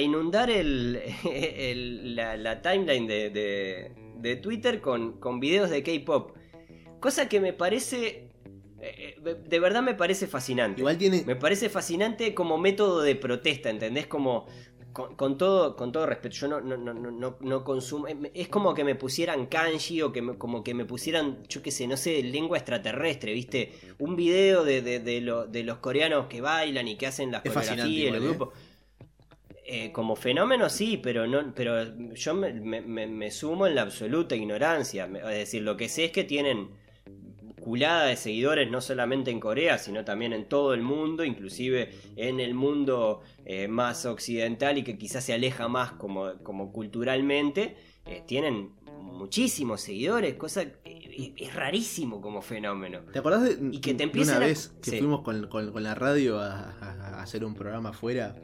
inundar el, la, timeline de, Twitter con, con, videos de K-pop. Cosa que me parece. Eh, de verdad me parece fascinante. Igual tiene. Me parece fascinante como método de protesta, ¿entendés? Como. Con, todo, con todo respeto, yo no, no, no, no, consumo. Es como que me pusieran kanji o que como que me pusieran, yo qué sé, no sé, lengua extraterrestre, ¿viste? Un video de, de, de, los coreanos que bailan y que hacen las coreografías, el grupo. Eh, como fenómeno sí, pero no, pero yo me, sumo en la absoluta ignorancia. Es decir, lo que sé es que tienen culada de seguidores no solamente en Corea, sino también en todo el mundo, inclusive en el mundo eh, más occidental y que quizás se aleja más como, como culturalmente, eh, tienen muchísimos seguidores, cosa es rarísimo como fenómeno. ¿Te acordás de, y que te una vez que fuimos con, la radio a, hacer un programa afuera?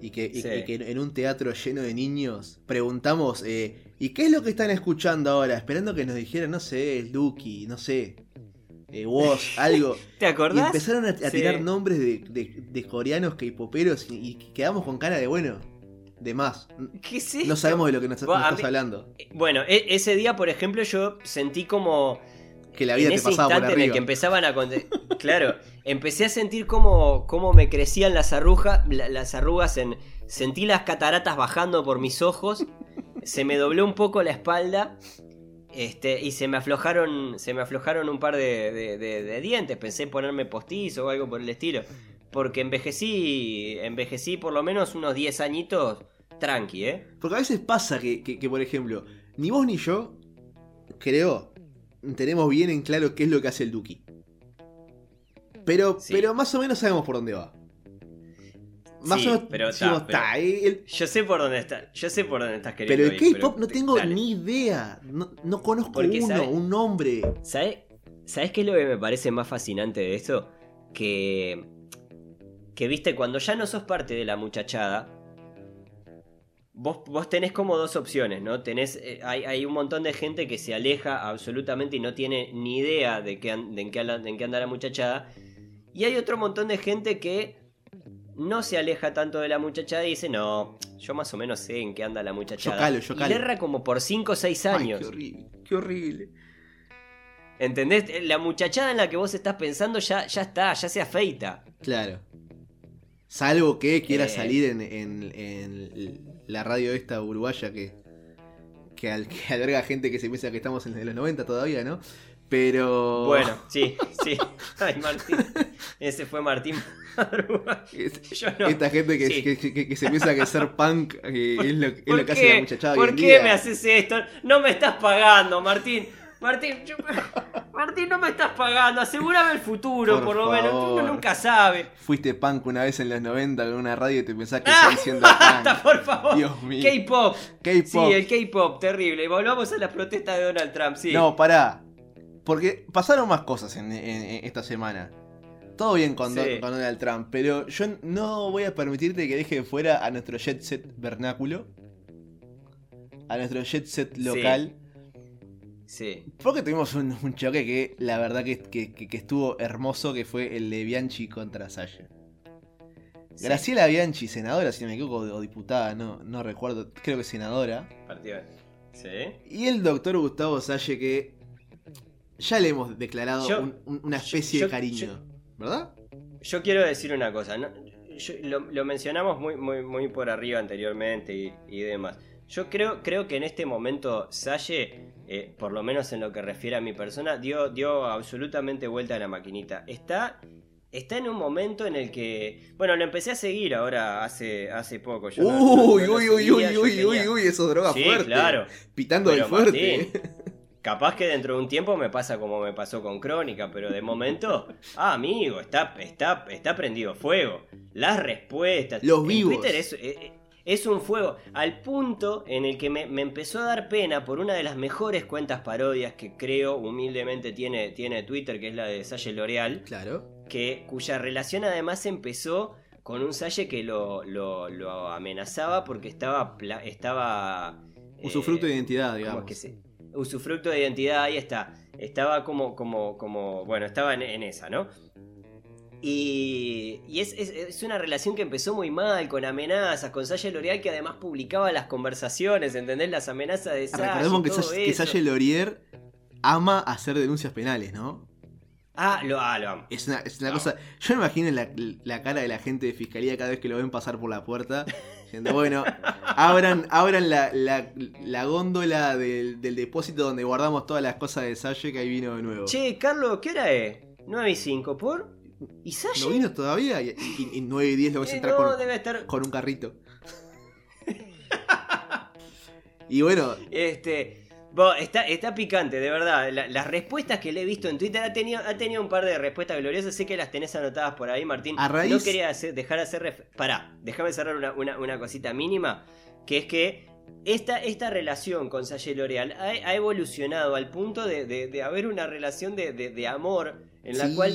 Y que, en un teatro lleno de niños preguntamos, eh, ¿y qué es lo que están escuchando ahora? Esperando que nos dijeran, no sé, Duki, no sé, eh, algo. ¿Te acordás? Y empezaron a, tirar nombres de, coreanos que hipoperos y, quedamos con cara de, bueno, de más. ¿Qué No sabemos de lo que nos, estás hablando. Bueno, e, ese día, por ejemplo, yo sentí como que la vida te pasaba por arriba. en el que empezaban a claro empecé a sentir cómo, cómo me crecían las arrugas las arrugas en sentí las cataratas bajando por mis ojos se me dobló un poco la espalda este, y se me aflojaron se me aflojaron un par de, dientes pensé en ponerme postizo o algo por el estilo porque envejecí envejecí por lo menos unos 10 añitos tranqui eh porque a veces pasa que, que por ejemplo ni vos ni yo creo tenemos bien en claro qué es lo que hace el Duki. Pero, pero más o menos sabemos por dónde va. Más o menos pero, está, Yo sé por dónde está. Yo sé por dónde estás queriendo. Pero el K-pop no tengo ni idea. No, conozco uno, un nombre. ¿sabes, ¿Sabes qué es lo que me parece más fascinante de esto? que, que viste, cuando ya no sos parte de la muchachada, vos, vos tenés como dos opciones, ¿no? Tenés, eh, hay, hay, un montón de gente que se aleja absolutamente y no tiene ni idea de, qué, de en, qué, en qué anda la muchachada. Y hay otro montón de gente que no se aleja tanto de la muchachada y dice, no, yo más o menos sé en qué anda la muchachada. Yo calo, yo calo. Y erra como por 5 o 6 años. Ay, qué horrible, qué horrible. ¿Entendés? La muchachada en la que vos estás pensando ya, ya está, ya se afeita. Claro. Salvo que quiera Eh. salir en, en- en la radio esta uruguaya que, que, al- que alberga gente que se piensa que estamos en los 90 todavía, ¿no? Pero. Bueno, sí, sí. Ay, Martín. Ese fue Martín Yo no. Esta gente que, Sí. que- que- que se piensa que ser punk eh, es lo, es ¿Por lo que hace la muchachada ¿Por hoy en qué día. me haces esto? No me estás pagando, Martín. Martín, yo- Martín, no me estás pagando. Asegúrame el futuro, por, Por lo menos. Uno nunca sabe. Fuiste punk una vez en los 90 con una radio y te pensás que Ah, basta, punk. por favor. Dios mío. K-pop. K-pop. Sí, el K-pop, terrible. Y volvamos a las protestas de Donald Trump, sí. No, pará. Porque pasaron más cosas en, en- en esta semana. Todo bien con, Sí. Don- con Donald Trump, pero yo no voy a permitirte que deje fuera a nuestro jet set vernáculo. A nuestro jet set local. Sí. Porque tuvimos un, un choque que la verdad que, que- estuvo hermoso, que fue el de Bianchi contra Sasha. sí. Graciela Bianchi, senadora, si no me equivoco, o diputada, no, no recuerdo, creo que senadora. Partido. Sí. Y el doctor Gustavo Salle que ya le hemos declarado Yo- un- un- una especie yo- de cariño, ¿verdad? Yo quiero decir una cosa. lo, lo mencionamos muy, muy, muy por arriba anteriormente y, y demás. Yo creo, creo que en este momento Salle, eh, por lo menos en lo que refiere a mi persona, dio, dio absolutamente vuelta a la maquinita. Está, está en un momento en el que. Bueno, lo empecé a seguir ahora hace, hace poco. Yo no- no- Uy, no uy, uy, uy, uy, tenía- uy, uy, eso es droga Sí, fuerte. claro. Pitando Pero, del fuerte. Martín, Capaz que dentro de un tiempo me pasa como me pasó con Crónica, pero de momento, ah, amigo, está, está, está prendido fuego. Las respuestas. Los En vivos. Twitter es, eh, es un fuego. Al punto en el que me, me empezó a dar pena por una de las mejores cuentas parodias que creo humildemente tiene, tiene Twitter, que es la de Salle L'Oreal, Claro. que, cuya relación además empezó con un Salle que lo, lo, lo amenazaba porque estaba. estaba Usufructo eh, de identidad, ¿Cómo digamos. es que se- Usufructo de identidad, ahí está. Estaba como, como, como, bueno, estaba en, en esa, ¿no? Y, y es, es- es una relación que empezó muy mal, con amenazas, con Sasha L'Oreal que además publicaba las conversaciones, ¿entendés? Las amenazas de Sasha. Recordemos que, que ama hacer denuncias penales, ¿no? Ah, lo, ah, lo amo. Es una, es una cosa. Yo me imagino la, la cara de la gente de fiscalía cada vez que lo ven pasar por la puerta. Diciendo, bueno, abran, abran la, la- la góndola del, del depósito donde guardamos todas las cosas de Salle que ahí vino de nuevo. Che, Carlos, ¿qué hora es? 9 y 5, ¿por? ¿Y Sasha? ¿No vino todavía? Y, y, y 9 y 10 lo vas a Eh, entrar no, con, debe estar... con un carrito. y bueno, Este, está, está picante, de verdad. La- las respuestas que le he visto en Twitter ha tenido, ha tenido un par de respuestas gloriosas. Sé que las tenés anotadas por ahí, Martín. A raíz- No quería hacer- dejar de hacer. ref- Pará, déjame cerrar una, una- una cosita mínima. Que es que esta, esta relación con Salle L'Oreal ha, ha evolucionado al punto de, de- de haber una relación de, de- de amor en la sí, cual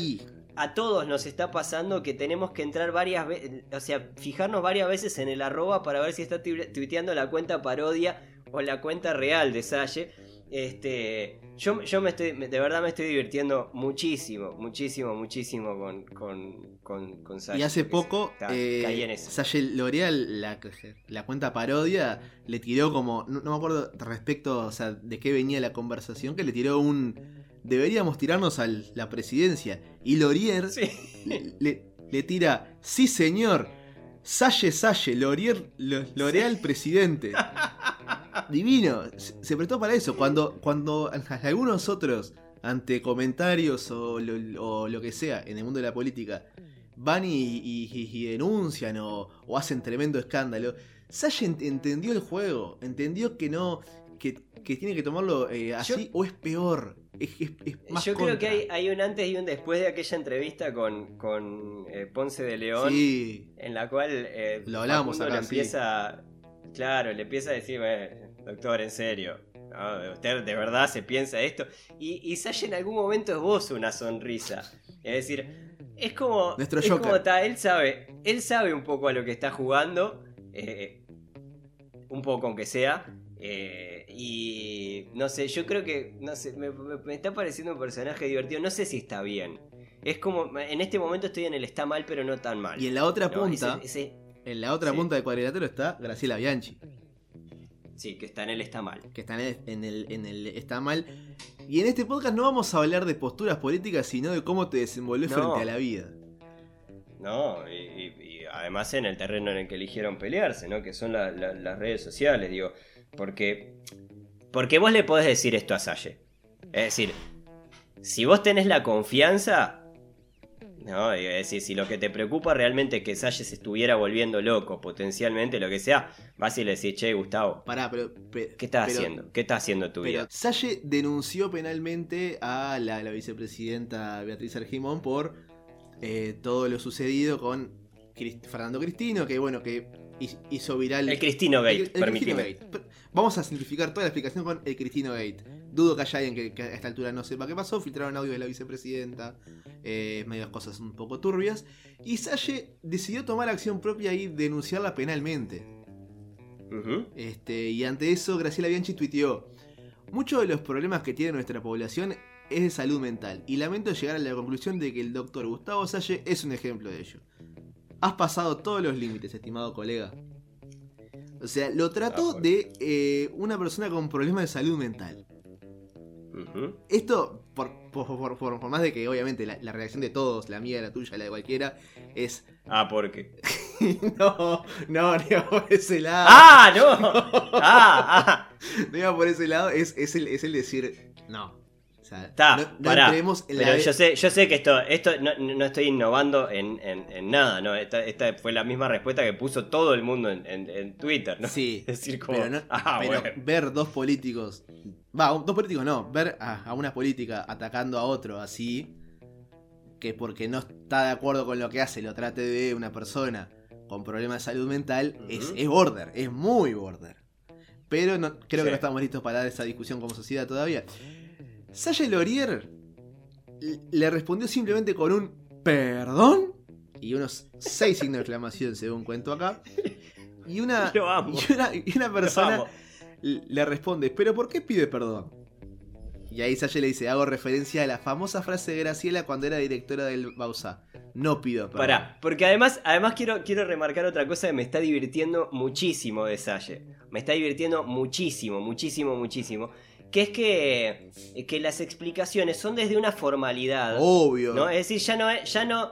a todos nos está pasando que tenemos que entrar varias veces, o sea, fijarnos varias veces en el arroba para ver si está tu- tuiteando la cuenta parodia o la cuenta real de Salle. Este, yo, yo me estoy, de verdad me estoy divirtiendo muchísimo, muchísimo, muchísimo con, con, con, con Salle. Y hace poco, eh, caí en eso. Salle L'Oreal, la, la cuenta parodia, le tiró como. No, no me acuerdo respecto o sea, de qué venía la conversación, que le tiró un. Deberíamos tirarnos a la presidencia. Y L'Oreal Sí. le, le- le tira: Sí, señor. Salle, Salle, L'Oreal, Lo- L'Oreal presidente. Divino. Se, se prestó para eso. Cuando, cuando algunos otros, ante comentarios o lo, o lo que sea en el mundo de la política, van y, y- y- y denuncian o, o hacen tremendo escándalo. Salle ent- entendió el juego, entendió que no, que, tiene que tomarlo eh, así o es peor. Es, es- es más Yo creo que hay, hay un antes y un después de aquella entrevista con, con eh, Ponce de León. Sí, en la cual eh, Lo hablábamos Facundo acá, le sí. empieza, claro, le empieza a decir, "Eh, doctor, en serio, ¿no? usted de verdad se piensa esto, y, y Sasha en algún momento esboza una sonrisa, es decir, es como. Nuestro es Joker. como ta, él sabe. Él sabe un poco a lo que está jugando. eh, un poco aunque sea. Eh, y no sé, yo creo que. No sé, me, me- me está pareciendo un personaje divertido. No sé si está bien. Es como. En este momento estoy en el está mal, pero no tan mal. Y en la otra ¿no? punta, Ese- ese- en la otra Sí. punta del cuadrilátero está Graciela Bianchi, sí, que está en el está mal. que está en el, en el, en el está mal. Y en este podcast no vamos a hablar de posturas políticas, sino de cómo te desenvolves No. frente a la vida. No, y, y- y además en el terreno en el que eligieron pelearse, ¿no? Que son la- la- las redes sociales, digo. Porque. Porque vos le podés decir esto a Salle. Es decir, si vos tenés la confianza. No, es decir, si lo que te preocupa realmente es que Salle se estuviera volviendo loco, potencialmente, lo que sea, vas y le decís, che, Gustavo, Pará, pero. pe- ¿qué estás pero- haciendo? ¿Qué estás haciendo en tu Pero vida? Salle denunció penalmente a la, la vicepresidenta Beatriz Argimón por eh, todo lo sucedido con Crist- Fernando Cristino, que bueno, que hizo viral. El Cristino Gate, el- el Cristino permitime. Gate. Per- Vamos a simplificar toda la explicación con el Cristino Gate. Dudo que haya alguien que, que a esta altura no sepa qué pasó. Filtraron audio de la vicepresidenta, eh, medias cosas un poco turbias. Y Salle decidió tomar acción propia y denunciarla penalmente. Este, y ante eso, Graciela Bianchi tuiteó: Muchos de los problemas que tiene nuestra población es de salud mental, y lamento llegar a la conclusión de que el doctor Gustavo Salle es un ejemplo de ello. Has pasado todos los límites, estimado colega. O sea, lo trató Ah, de eh, una persona con problemas de salud mental. Esto, por, por, por- por- por más de que obviamente la, la reacción de todos, la mía, la tuya, la de cualquiera, es. Ah, ¿por qué? no, no, no iba por ese lado. ¡Ah, no! ¡Ah, ah! No iba por ese lado, es, es, el, es el decir, no. Sea, no, no pará, Pero yo sé, yo sé que esto, esto no, no estoy innovando en, en- en nada, ¿no? Esta, esta fue la misma respuesta que puso todo el mundo en, en- Twitter, ¿no? Sí, Es decir, como. pero, ah, pero bueno. ver dos políticos... Va, dos políticos no, ver a, a una política atacando a otro así, que porque no está de acuerdo con lo que hace lo trate de una persona con problemas de salud mental, es, es border, es muy border. Pero no, creo Sí. que no estamos listos para dar esa discusión como sociedad todavía. Sasha Laurier le respondió simplemente con un perdón y unos seis signos de exclamación según cuento acá. Y una, y una, y una persona le responde, ¿pero por qué pide perdón? Y ahí Sasha le dice, hago referencia a la famosa frase de Graciela cuando era directora del Bausa. No pido perdón. Pará, porque además, además quiero, quiero remarcar otra cosa que me está divirtiendo muchísimo de Salle. Me está divirtiendo muchísimo, muchísimo, muchísimo. Que es que, que las explicaciones son desde una formalidad. Obvio. ¿no? Es decir, ya no es, ya no,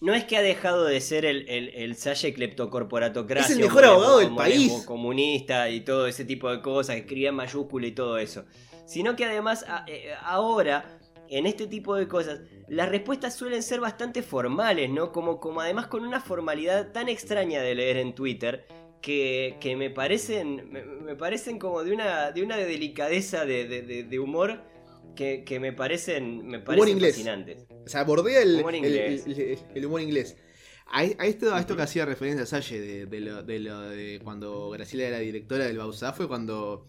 no es que ha dejado de ser el, el, el Salle cleptocorporatocracia. Es el mejor abogado del país. comunista y todo ese tipo de cosas, que escribía en mayúscula y todo eso. Sino que además a- eh, ahora, en este tipo de cosas, las respuestas suelen ser bastante formales, ¿no? Como, como además con una formalidad tan extraña de leer en Twitter. Que, que me parecen. Me, me parecen como de una. de una delicadeza de, de- de- de humor. Que, que me parecen. me parecen fascinantes. O sea, bordea el Humor el- inglés. el- el- el humor inglés. A, a esto, a esto que hacía referencia a Salle de, de lo, de lo de cuando Graciela era directora del Bausá fue cuando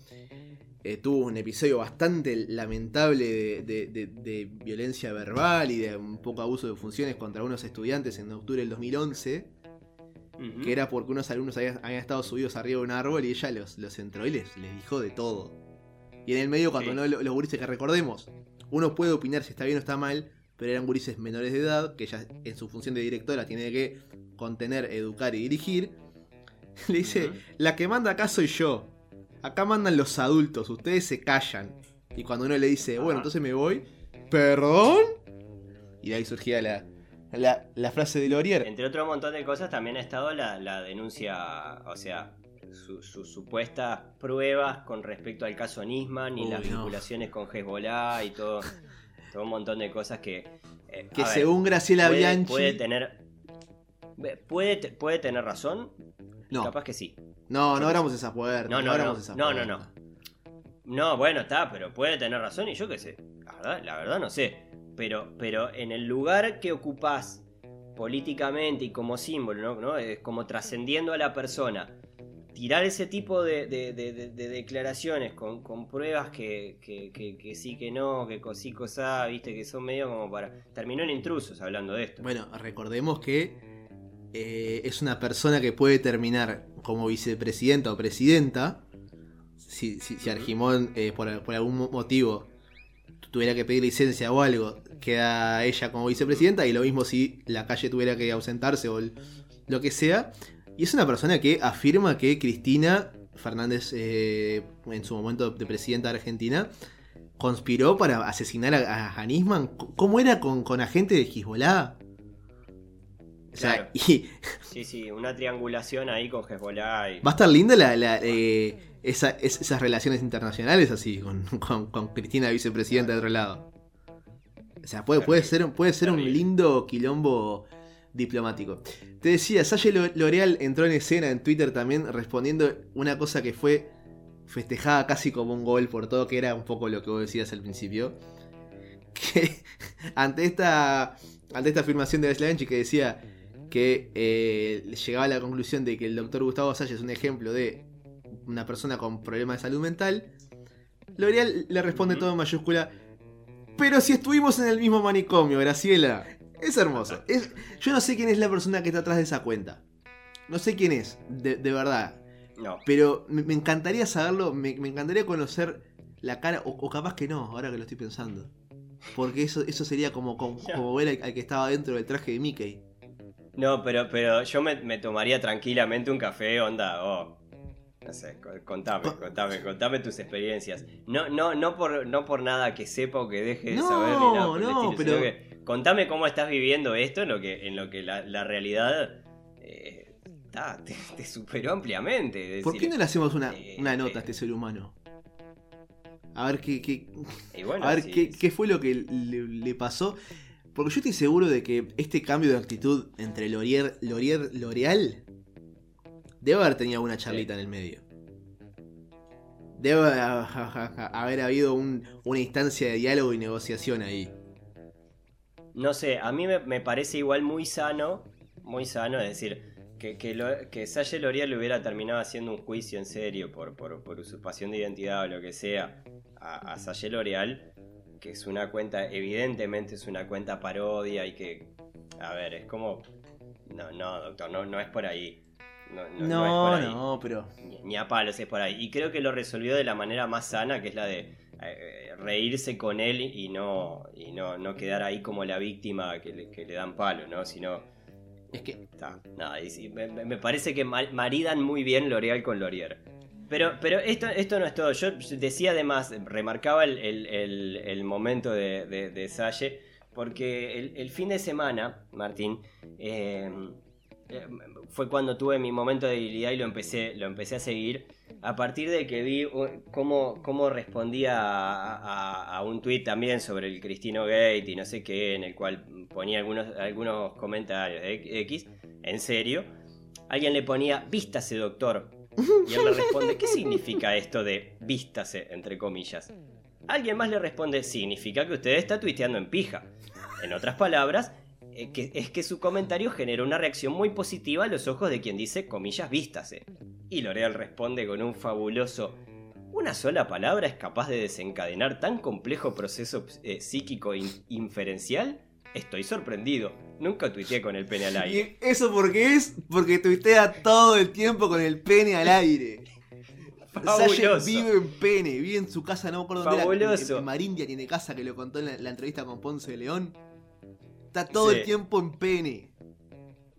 eh, tuvo un episodio bastante lamentable de, de- de- de violencia verbal y de un poco abuso de funciones contra unos estudiantes en octubre del 2011, Que era porque unos alumnos habían, habían estado subidos arriba de un árbol y ella los, los entró y les, les dijo de todo. Y en el medio, cuando Sí. no lo- los gurises que recordemos, uno puede opinar si está bien o está mal, pero eran gurises menores de edad, que ella en su función de directora tiene que contener, educar y dirigir. Le dice, la que manda acá soy yo. Acá mandan los adultos, ustedes se callan. Y cuando uno le dice, bueno, entonces me voy, ¿perdón? Y de ahí surgía la, la, la frase de Laurier. Entre otro montón de cosas también ha estado la, la denuncia, o sea, su- sus supuestas pruebas con respecto al caso Nisman y Uy, las no. vinculaciones con Hezbollah y todo, todo un montón de cosas que... eh, Que ver, según Graciela puede, Bianchi... puede tener... Puede, puede tener razón, no, capaz que sí. no, no abramos esa puerta. No, no, no. esa No, no, puerta. No, bueno, está, pero puede tener razón y yo qué sé. La verdad, la verdad no sé. Pero, pero en el lugar que ocupás políticamente y como símbolo, ¿no? ¿no? Es como trascendiendo a la persona. tirar ese tipo de, de- de- de- de declaraciones con, pruebas que, que- sí, que no, que cosí, cosa, viste, que son medio como para. Terminó en intrusos hablando de esto. Bueno, recordemos que eh, es una persona que puede terminar como vicepresidenta o presidenta. Si, si, si Argimón, eh, por, algún mo- motivo, tuviera que pedir licencia o algo, queda ella como vicepresidenta. Y lo mismo si la calle tuviera que ausentarse o el- lo que sea. Y es una persona que afirma que Cristina Fernández, eh, en su momento de presidenta de Argentina, conspiró para asesinar a, a Nisman. ¿Cómo era con, con agente de Hezbollah? O sea, Claro. y Sí, sí, una triangulación ahí con Hezbollah y. va a estar linda la, la, eh, esa- es- esas relaciones internacionales así, con, con- con Cristina vicepresidenta de otro lado. O sea, puede, puede ser, puede ser un lindo quilombo diplomático. Te decía, Salle Lo- L'Oreal entró en escena en Twitter también respondiendo una cosa que fue festejada casi como un gol por todo, que era un poco lo que vos decías al principio. Que ante esta, ante esta afirmación de Slavenchi que decía que eh, llegaba a la conclusión de que el doctor Gustavo Salle es un ejemplo de una persona con problemas de salud mental, L'Oreal le responde todo en mayúscula, pero si estuvimos en el mismo manicomio, Graciela, es hermoso. Es, yo no sé quién es la persona que está atrás de esa cuenta. No sé quién es, de, de verdad. No. Pero me, me encantaría saberlo, me, me encantaría conocer la cara, o, o capaz que no, ahora que lo estoy pensando. Porque eso, eso sería como, como, como ver al, al que estaba dentro del traje de Mickey. No, pero, pero yo me, me tomaría tranquilamente un café, onda, oh. No sé, co- contame, Co- contame, contame tus experiencias. No, no, no por, no por nada que sepa o que deje de No, saber ni nada por el no, estilo, pero- que contame cómo estás viviendo esto en lo que, en lo que la, la realidad eh, ta, te, te superó ampliamente. ¿Por qué no le hacemos una, eh, una nota eh, a este ser humano? A ver qué, qué, y bueno, a ver sí, qué, sí. qué fue lo que le, le pasó. Porque yo estoy seguro de que este cambio de actitud entre L'Oreal, L'Oreal debe haber tenido una charlita en el medio. Debe ha- haber habido un- una instancia de diálogo y negociación ahí. No sé, a mí me, me parece igual muy sano, muy sano, es decir, que, que, lo- que Salle L'Oreal le hubiera terminado haciendo un juicio en serio por, por, por usurpación de identidad o lo que sea a, a Salle L'Oreal, que es una cuenta, evidentemente es una cuenta parodia y que, a ver, es como, no, no, doctor, no, no es por ahí. No, no, pero. Ni, ni a palos es por ahí. Y creo que lo resolvió de la manera más sana, que es la de eh, reírse con él y no y no, no quedar ahí como la víctima que le, que le dan palo, ¿no? Sino, Es que. nada, y me, me- parece que ma- maridan muy bien L'Oreal con L'Oreal. Pero, pero esto, esto no es todo. Yo decía además, remarcaba el, el- el- el momento de, de, de Salle, porque el, el fin de semana, Martín, eh, eh, fue cuando tuve mi momento de debilidad y lo empecé, lo empecé a seguir. A partir de que vi cómo, cómo respondía a, a- a un tuit también sobre el Cristino Gate y no sé qué, en el cual ponía algunos, algunos comentarios de X, en serio. Alguien le ponía, vístase doctor. Y él le responde, ¿qué significa esto de vístase, entre comillas? Alguien más le responde, significa que usted está tuiteando en pija. En otras palabras, eh, que, es que su comentario genera una reacción muy positiva a los ojos de quien dice, comillas, vístase. Y L'Oreal responde con un fabuloso, ¿una sola palabra es capaz de desencadenar tan complejo proceso eh, psíquico in- inferencial? Estoy sorprendido. Nunca tuiteé con el pene al aire. ¿Y eso por qué es? Porque tuitea todo el tiempo con el pene al aire. Fabuloso. vive en pene, vive en su casa, no me acuerdo dónde era. Fabuloso. En, en Marindia tiene casa que lo contó en la, la entrevista con Ponce de León. Está todo Sí. el tiempo en pene.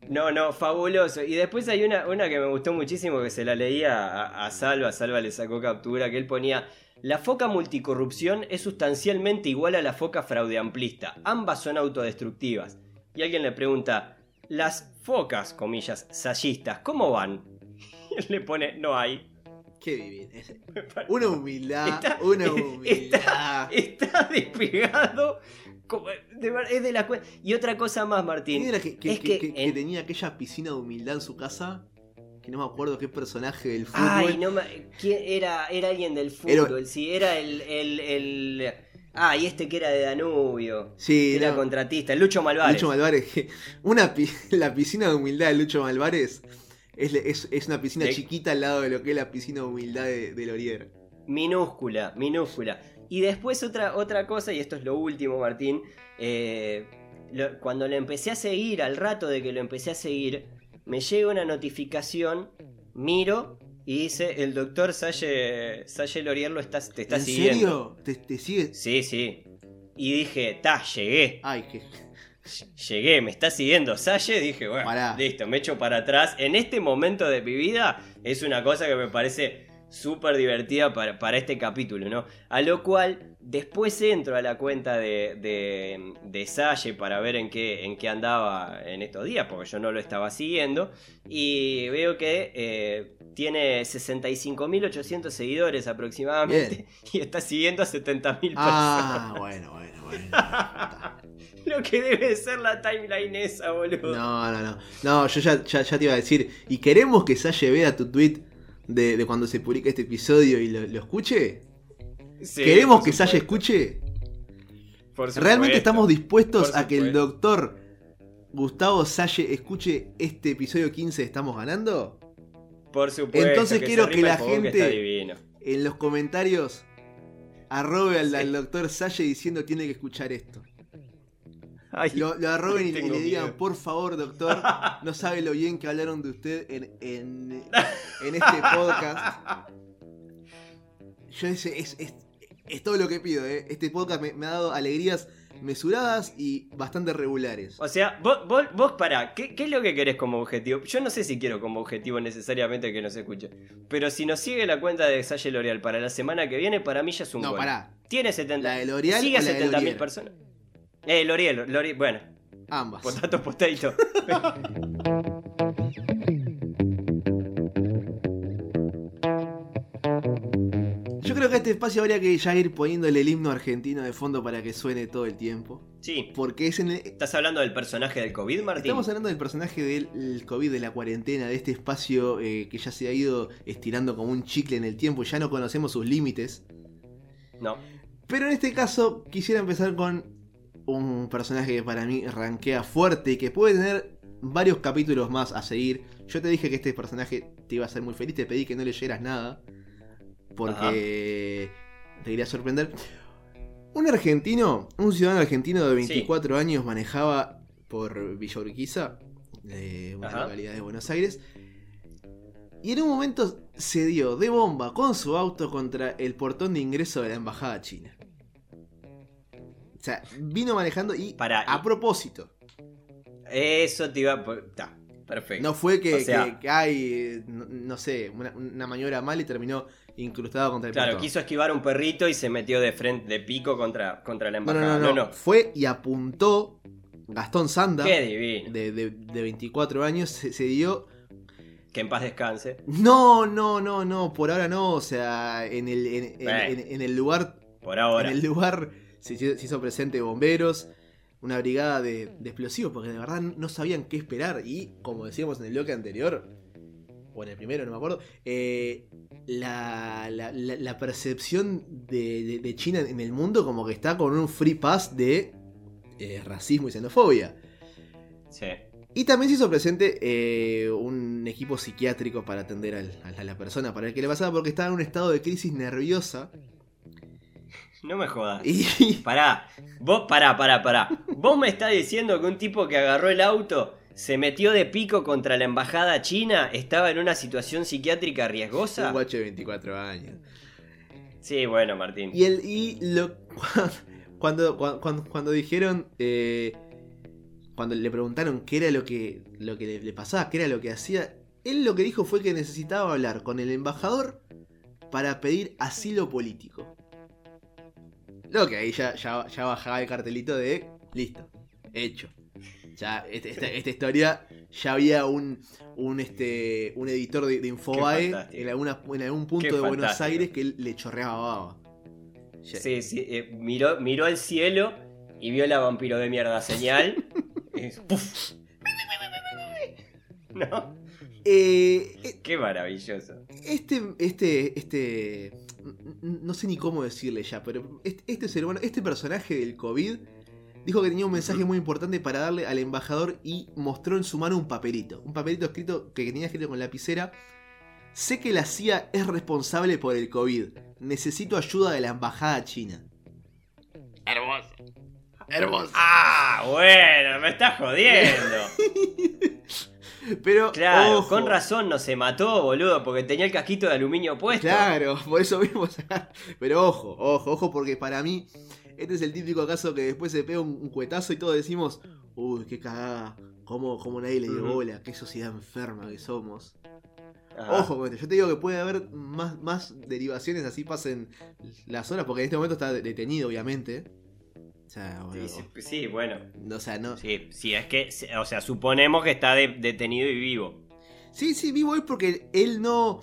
No, no, fabuloso. Y después hay una, una que me gustó muchísimo que se la leía a, a Salva, Salva le sacó captura, que él ponía, la foca multicorrupción es sustancialmente igual a la foca fraudeamplista, ambas son autodestructivas. Y alguien le pregunta, las focas, comillas, sayistas, ¿cómo van? Y él le pone, no hay. Qué divino. Una humildad, Está- una humildad. Está despegado. De es de Y otra cosa más, Martín. ¿Quién era que, que- es que- que que- que en- tenía aquella piscina de humildad en su casa? Que no me acuerdo qué personaje del fútbol. Ay, no me... ¿quién era? Era alguien del Era- fútbol, sí, era el, el, el... Ah, y este que era de Danubio. Sí, era no. contratista, el Lucho Malvares. Lucho Malvares. Una pi- la piscina de humildad de Lucho Malvares Es, es- es una piscina De- chiquita al lado de lo que es la piscina humildad de, de Lorier. Minúscula, minúscula. Y después otra, otra cosa, y esto es lo último, Martín. eh, lo- cuando lo empecé a seguir, al rato de que lo empecé a seguir, me llega una notificación, miro y dice, el doctor Salle, Salle Lorier lo está, te está ¿En siguiendo. serio? ¿Te, te sigue? Sí, sí. Y dije, ta, llegué. Ay, que. Llegué, me está siguiendo Salle, dije, bueno, Pará. listo, me echo para atrás. En este momento de mi vida es una cosa que me parece súper divertida para, para este capítulo, ¿no? A lo cual después entro a la cuenta de, de, de Salle para ver en qué, en qué andaba en estos días, porque yo no lo estaba siguiendo, y veo que eh, tiene 65.800 seguidores aproximadamente y está siguiendo a 70.000 personas. Ah, bueno, bueno, bueno. Lo que debe ser la timeline esa, boludo. No, no, no. No, yo ya, ya, ya te iba a decir. ¿Y queremos que Salle vea tu tweet de, de cuando se publica este episodio y lo, lo escuche? Sí, ¿Queremos que Salle supuesto, escuche? ¿Realmente estamos dispuestos a que el doctor Gustavo Salle escuche este episodio 15 de Estamos Ganando? Por supuesto. Entonces quiero que la gente-. En los comentarios, arrobe al, Sí. al doctor Salle diciendo tiene que escuchar esto. Ay, Lo, lo arroben y, le digan, miedo. por favor, doctor, no sabe lo bien que hablaron de usted en, en, en este podcast. Yo ese, es, es, es todo lo que pido, ¿eh? Este podcast me, me ha dado alegrías mesuradas y bastante regulares. O sea, vos, vos, vos pará, ¿qué, qué es lo que querés como objetivo? Yo no sé si quiero como objetivo necesariamente que nos escuche. Pero si nos sigue la cuenta de Salle L'Oreal para la semana que viene, para mí ya es un No, gol. pará, Tiene 70. ¿La de L'Oreal Sigue o a la de 70.000 L'Oreal? personas. Eh, L'Oreal, L'Oreal, bueno, ambas. potato, potato. Yo creo que a este espacio habría que ya ir poniéndole el himno argentino de fondo para que suene todo el tiempo. sí. Porque es en el, ¿Estás hablando del personaje del COVID, Martín? Estamos hablando del personaje del el COVID, de la cuarentena, de este espacio eh, que ya se ha ido estirando como un chicle en el tiempo y ya no conocemos sus límites. No. Pero en este caso quisiera empezar con un personaje que para mí rankea fuerte y que puede tener varios capítulos más a seguir. Yo te dije que este personaje te iba a hacer muy feliz, te pedí que no leyeras nada. Porque te quería sorprender. Un argentino, un ciudadano argentino de 24 años manejaba por Villa Urquiza, de una Ajá. localidad de Buenos Aires. Y en un momento se dio de bomba con su auto contra el portón de ingreso de la embajada china. O sea, vino manejando y Pará, a propósito. Eso te iba a... Está, perfecto. No fue que, O sea- que- que hay, no, no sé, una, una maniobra mal y terminó incrustado contra el Claro, quiso esquivar un perrito y se metió de frente, de pico contra, contra la No, embajada. no, no, no, Fue y apuntó Gastón Sanda, Qué divino. de, de- de 24 años, se, se dio... Que en paz descanse. No, no, no, no, por ahora no, o sea, en el, en, en- Bueno. en- en el lugar Por ahora. En el lugar se, hizo- se hizo presente bomberos, una brigada de, de explosivos, porque de verdad no sabían qué esperar. Y como decíamos en el bloque anterior, o en el primero, no me acuerdo, eh, la, la- la- la percepción de, de- de China en el mundo como que está con un free pass de eh, racismo y xenofobia. Sí. Y también se hizo presente eh, un equipo psiquiátrico para atender al- a la persona, para el que le pasaba, porque estaba en un estado de crisis nerviosa. No me jodas. Y, Pará. Vos, pará, pará, pará. Vos me estás diciendo que un tipo que agarró el auto, se metió de pico contra la embajada china, estaba en una situación psiquiátrica un riesgosa. guacho de 24 años. Sí, bueno, Martín. Y, el, y lo, cuando, cuando, cuando, cuando dijeron, eh, cuando le preguntaron qué era lo que, lo que le, le pasaba, qué era lo que hacía, él lo que dijo fue que necesitaba hablar con el embajador para pedir asilo político. Lo que ahí ya, ya, ya bajaba el cartelito de listo, hecho. Ya, este- esta, esta historia ya había un, un, este, un editor de, de Infobae en, alguna, en algún punto Qué de Buenos. Aires que él le chorreaba baba. Ya- Sí, sí. eh, miró, miró al cielo y vio la vampiro de mierda señal. y ¡puf! No, Eh, eh, qué maravilloso. este, este, este, no sé ni cómo decirle ya, pero este, este ser humano, este personaje del COVID, dijo que tenía un mensaje muy importante para darle al embajador y mostró en su mano un papelito. Un papelito escrito que tenía escrito con lapicera. Sé que la CIA es responsable por el COVID. Necesito ayuda de la embajada china. Hermoso. Hermoso. Ah, bueno, me estás jodiendo. Pero, Claro, ojo, con razón no se mató, boludo, porque tenía el casquito de aluminio puesto. Claro, por eso mismo. Pero ojo, ojo, ojo, porque para mí este es el típico caso que después se pega un, un cuetazo y todos decimos, uy, qué cagada, cómo, cómo nadie le dio bola, qué sociedad enferma que somos. Ajá. Ojo con esto, yo te digo que puede haber más, más derivaciones así pasen las horas, porque en este momento está detenido, obviamente. O sea, Sí, bueno, sí, sí, bueno. o sea, no. Sí, sí, es que, o sea, suponemos que está de- detenido y vivo. Sí, sí, vivo es porque él no.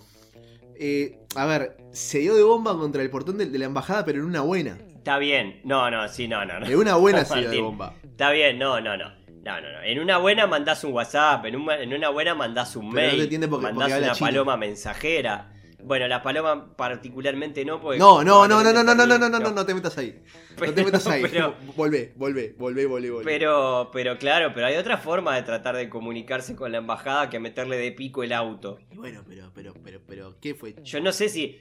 eh, a ver, se dio de bomba contra el portón de, de la embajada, pero en una buena. Está bien. No, no, sí, no, no. no. En una buena se dio de bomba. Está bien, no, no, no. No, no, no. En una buena mandás un WhatsApp, en, un- en una buena mandás un Pero no mail, te entiende porque- mandás porque una chino. paloma mensajera. Bueno, la paloma particularmente no, porque... No, no, no, no, no, no, no, no, no, no, no, no te metas ahí. No te Pero- metas ahí. pero- Volvé, volvé, volvé, volvé, volvé. Pero, pero claro, pero hay otra forma de tratar de comunicarse con la embajada que meterle de pico el auto. Y bueno, pero, pero, pero, pero, ¿qué fue? Yo no sé si.